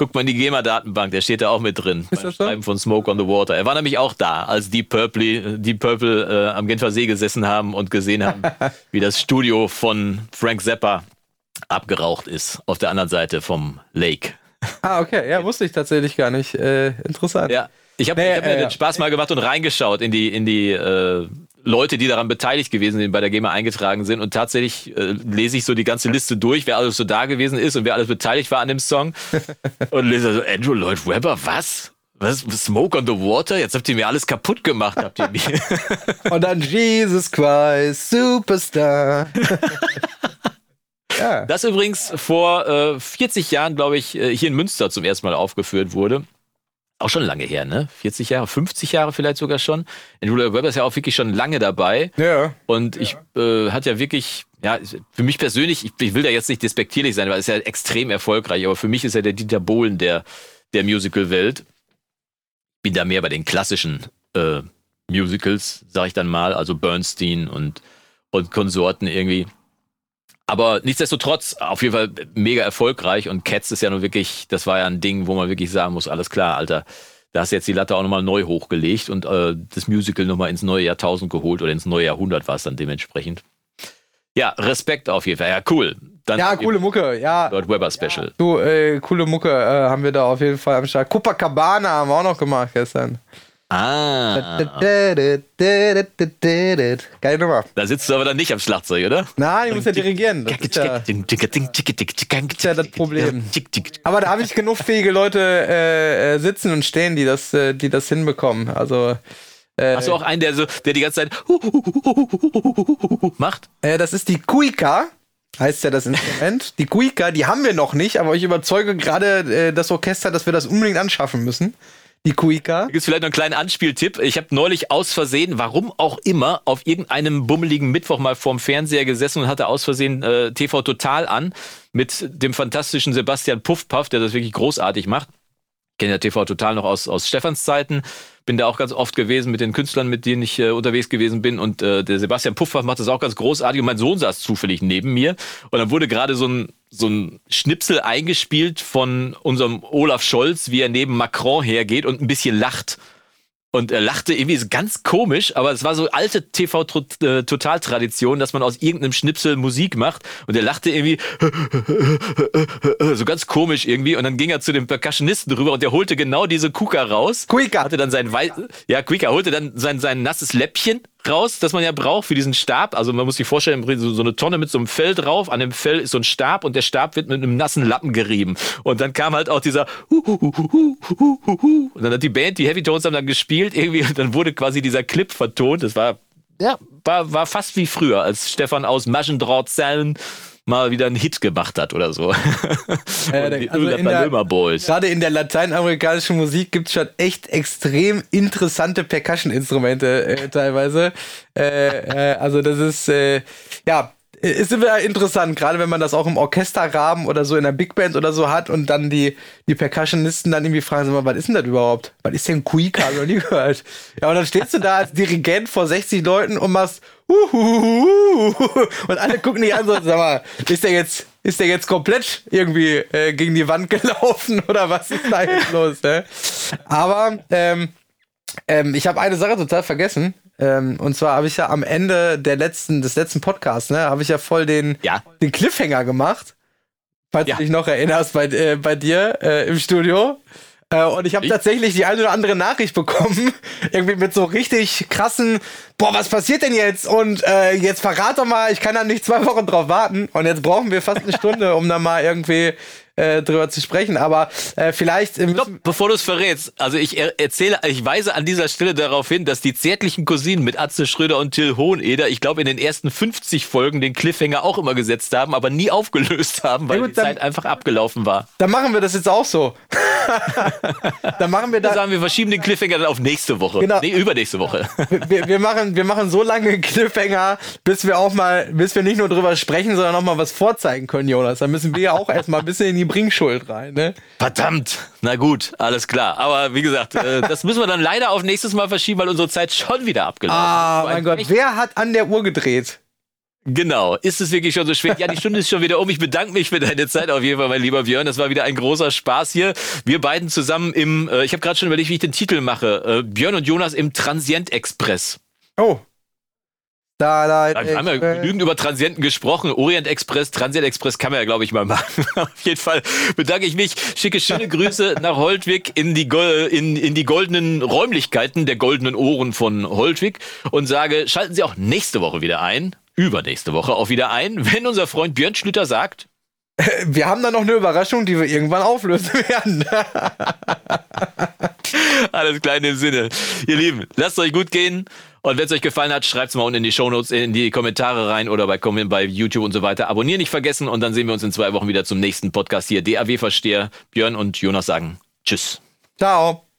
Guckt mal in die GEMA-Datenbank, der steht da auch mit drin. Ist beim Schreiben von Smoke on the Water. Er war nämlich auch da, als Deep Purple, Deep Purple äh, am Genfer See gesessen haben und gesehen haben, *laughs* wie das Studio von Frank Zappa abgeraucht ist. Auf der anderen Seite vom Lake. Ah, okay. Ja, wusste ich tatsächlich gar nicht. Äh, interessant. Ja. Ich habe nee, hab mir äh, den Spaß mal gemacht und reingeschaut in die, in die äh, Leute, die daran beteiligt gewesen sind, bei der GEMA eingetragen sind. Und tatsächlich äh, lese ich so die ganze Liste durch, wer alles so da gewesen ist und wer alles beteiligt war an dem Song. *laughs* und lese so, Andrew Lloyd Webber, was? Was? Smoke on the Water? Jetzt habt ihr mir alles kaputt gemacht, habt ihr mir. *laughs* und dann Jesus Christ, Superstar. *laughs* ja. Das übrigens vor äh, 40 Jahren, glaube ich, äh, hier in Münster zum ersten Mal aufgeführt wurde auch schon lange her, ne? 40 Jahre, 50 Jahre vielleicht sogar schon. Julia Webber ist ja auch wirklich schon lange dabei. Ja. Und ich äh, hat ja wirklich, ja, für mich persönlich, ich, ich will da jetzt nicht despektierlich sein, weil es ist ja extrem erfolgreich, aber für mich ist er der Dieter Bohlen der, der Musical-Welt. Bin da mehr bei den klassischen äh, Musicals, sag ich dann mal, also Bernstein und, und Konsorten irgendwie. Aber nichtsdestotrotz auf jeden Fall mega erfolgreich und Cats ist ja nur wirklich, das war ja ein Ding, wo man wirklich sagen muss, alles klar, Alter, da hast du jetzt die Latte auch nochmal neu hochgelegt und äh, das Musical nochmal ins neue Jahrtausend geholt oder ins neue Jahrhundert war es dann dementsprechend. Ja, Respekt auf jeden Fall. Ja, cool. Dann ja, coole Mucke, ja. Lord Weber Special. Ja. Du, äh, coole Mucke äh, haben wir da auf jeden Fall am Start. Copacabana haben wir auch noch gemacht gestern. Ah. Geile Nummer. Da sitzt du aber dann nicht am Schlagzeug, oder? Nein, ich muss ja dirigieren. Das ist ja, ist ja das Problem. Aber da habe ich genug fähige Leute äh, sitzen und stehen, die das, äh, die das hinbekommen. Also. Äh, Hast du auch einen, der so, der die ganze Zeit macht? Äh, das ist die Kuika heißt ja das Instrument. Die Kuika, die haben wir noch nicht, aber ich überzeuge gerade äh, das Orchester, dass wir das unbedingt anschaffen müssen die Kuika. Gibt vielleicht noch einen kleinen Anspieltipp. Ich habe neulich aus Versehen, warum auch immer, auf irgendeinem bummeligen Mittwoch mal vorm Fernseher gesessen und hatte aus Versehen äh, TV Total an mit dem fantastischen Sebastian Puffpaff, der das wirklich großartig macht. Ich kenne ja TV Total noch aus, aus Stefans Zeiten bin da auch ganz oft gewesen mit den Künstlern, mit denen ich äh, unterwegs gewesen bin. Und äh, der Sebastian Puffer macht das auch ganz großartig. Und mein Sohn saß zufällig neben mir. Und dann wurde gerade so ein, so ein Schnipsel eingespielt von unserem Olaf Scholz, wie er neben Macron hergeht und ein bisschen lacht. Und er lachte irgendwie ganz komisch, aber es war so alte TV-Total-Tradition, dass man aus irgendeinem Schnipsel Musik macht. Und er lachte irgendwie *laughs* so ganz komisch irgendwie. Und dann ging er zu dem Percussionisten rüber und der holte genau diese Kuka raus. Kuika. Hatte dann sein Wei ja, Kuika holte dann sein, sein nasses Läppchen raus, das man ja braucht für diesen Stab. Also man muss sich vorstellen, so, eine Tonne mit so einem Fell drauf. An dem Fell ist so ein Stab und der Stab wird mit einem nassen Lappen gerieben. Und dann kam halt auch dieser und dann hat die Band, die Heavy Tones haben dann gespielt irgendwie und dann wurde quasi dieser Clip vertont. Das war ja, war, war fast wie früher, als Stefan aus Maschendrahtzellen mal wieder einen Hit gemacht hat oder so. *laughs* Äh, also in der, gerade in der lateinamerikanischen Musik gibt es schon echt extrem interessante Percussion-Instrumente äh, teilweise. Äh, äh also das ist, äh, ja, ist immer interessant, gerade wenn man das auch im Orchesterrahmen oder so in der Big Band oder so hat und dann die, die Percussionisten dann irgendwie fragen, mal, was ist denn das überhaupt? Was ist denn Kuika? Noch nie gehört. Ja, und dann stehst du da als Dirigent vor 60 Leuten und machst Uhuhuhu. und alle gucken dich an so, sag mal, ist der jetzt, ist der jetzt komplett irgendwie äh, gegen die Wand gelaufen *laughs* oder was ist da jetzt los? Ne? Aber ähm, ähm, ich habe eine Sache total vergessen. Ähm, und zwar habe ich ja am Ende der letzten, des letzten Podcasts, ne, habe ich ja voll den, ja. den Cliffhanger gemacht falls ja. du dich noch erinnerst, bei, äh, bei dir äh, im Studio. Äh, und ich habe tatsächlich die eine oder andere Nachricht bekommen, *laughs* irgendwie mit so richtig krassen, boah, was passiert denn jetzt? Und äh, jetzt verrat doch mal, ich kann da nicht zwei Wochen drauf warten. Und jetzt brauchen wir fast eine Stunde, um da mal irgendwie äh, drüber zu sprechen. Aber äh, vielleicht. Äh, Stopp, bevor du es verrätst. Also ich er erzähle, ich weise an dieser Stelle darauf hin, dass die zärtlichen Cousinen mit Atze Schröder und Till Hoheneder, ich glaube, in den ersten 50 Folgen den Cliffhanger auch immer gesetzt haben, aber nie aufgelöst haben, weil ja, gut, die dann, Zeit einfach abgelaufen war. Dann machen wir das jetzt auch so. *laughs* dann machen wir da. sagen wir verschieben den Cliffhanger dann auf nächste Woche. Genau. Nee, übernächste Woche. *laughs* wir, wir, machen, wir machen so lange Cliffhanger, bis wir auch mal, bis wir nicht nur drüber sprechen, sondern auch mal was vorzeigen können, Jonas. Dann müssen wir ja auch erstmal ein bisschen in die Bringschuld rein, ne? Verdammt! Na gut, alles klar. Aber wie gesagt, äh, *laughs* das müssen wir dann leider auf nächstes Mal verschieben, weil unsere Zeit schon wieder abgelaufen ist. Ah, mein Gott, wer hat an der Uhr gedreht? Genau. Ist es wirklich schon so schwer? Ja, die Stunde ist schon wieder um. Ich bedanke mich für deine Zeit auf jeden Fall, mein lieber Björn. Das war wieder ein großer Spaß hier. Wir beiden zusammen im, äh, ich habe gerade schon überlegt, wie ich den Titel mache. Äh, Björn und Jonas im Transient Express. Oh, Starlight Wir haben ja genügend über Transienten gesprochen. Orient Express, Transient Express kann man ja, glaube ich, mal *laughs* machen. Auf jeden Fall bedanke ich mich. Schicke schöne *laughs* Grüße nach Holtwig in die, in, in die goldenen Räumlichkeiten der goldenen Ohren von Holtwig und sage, schalten Sie auch nächste Woche wieder ein, übernächste Woche auch wieder ein, wenn unser Freund Björn Schlüter sagt, *laughs* wir haben da noch eine Überraschung, die wir irgendwann auflösen werden. Alles klar in dem Sinne. Ihr Lieben, lasst es euch gut gehen. Und wenn es euch gefallen hat, schreibt es mal unten in die Shownotes, in die Kommentare rein oder bei, bei YouTube und so weiter. Abonnieren nicht vergessen und dann sehen wir uns in zwei Wochen wieder zum nächsten Podcast hier. DAW Versteher. Björn und Jonas sagen Tschüss. Ciao.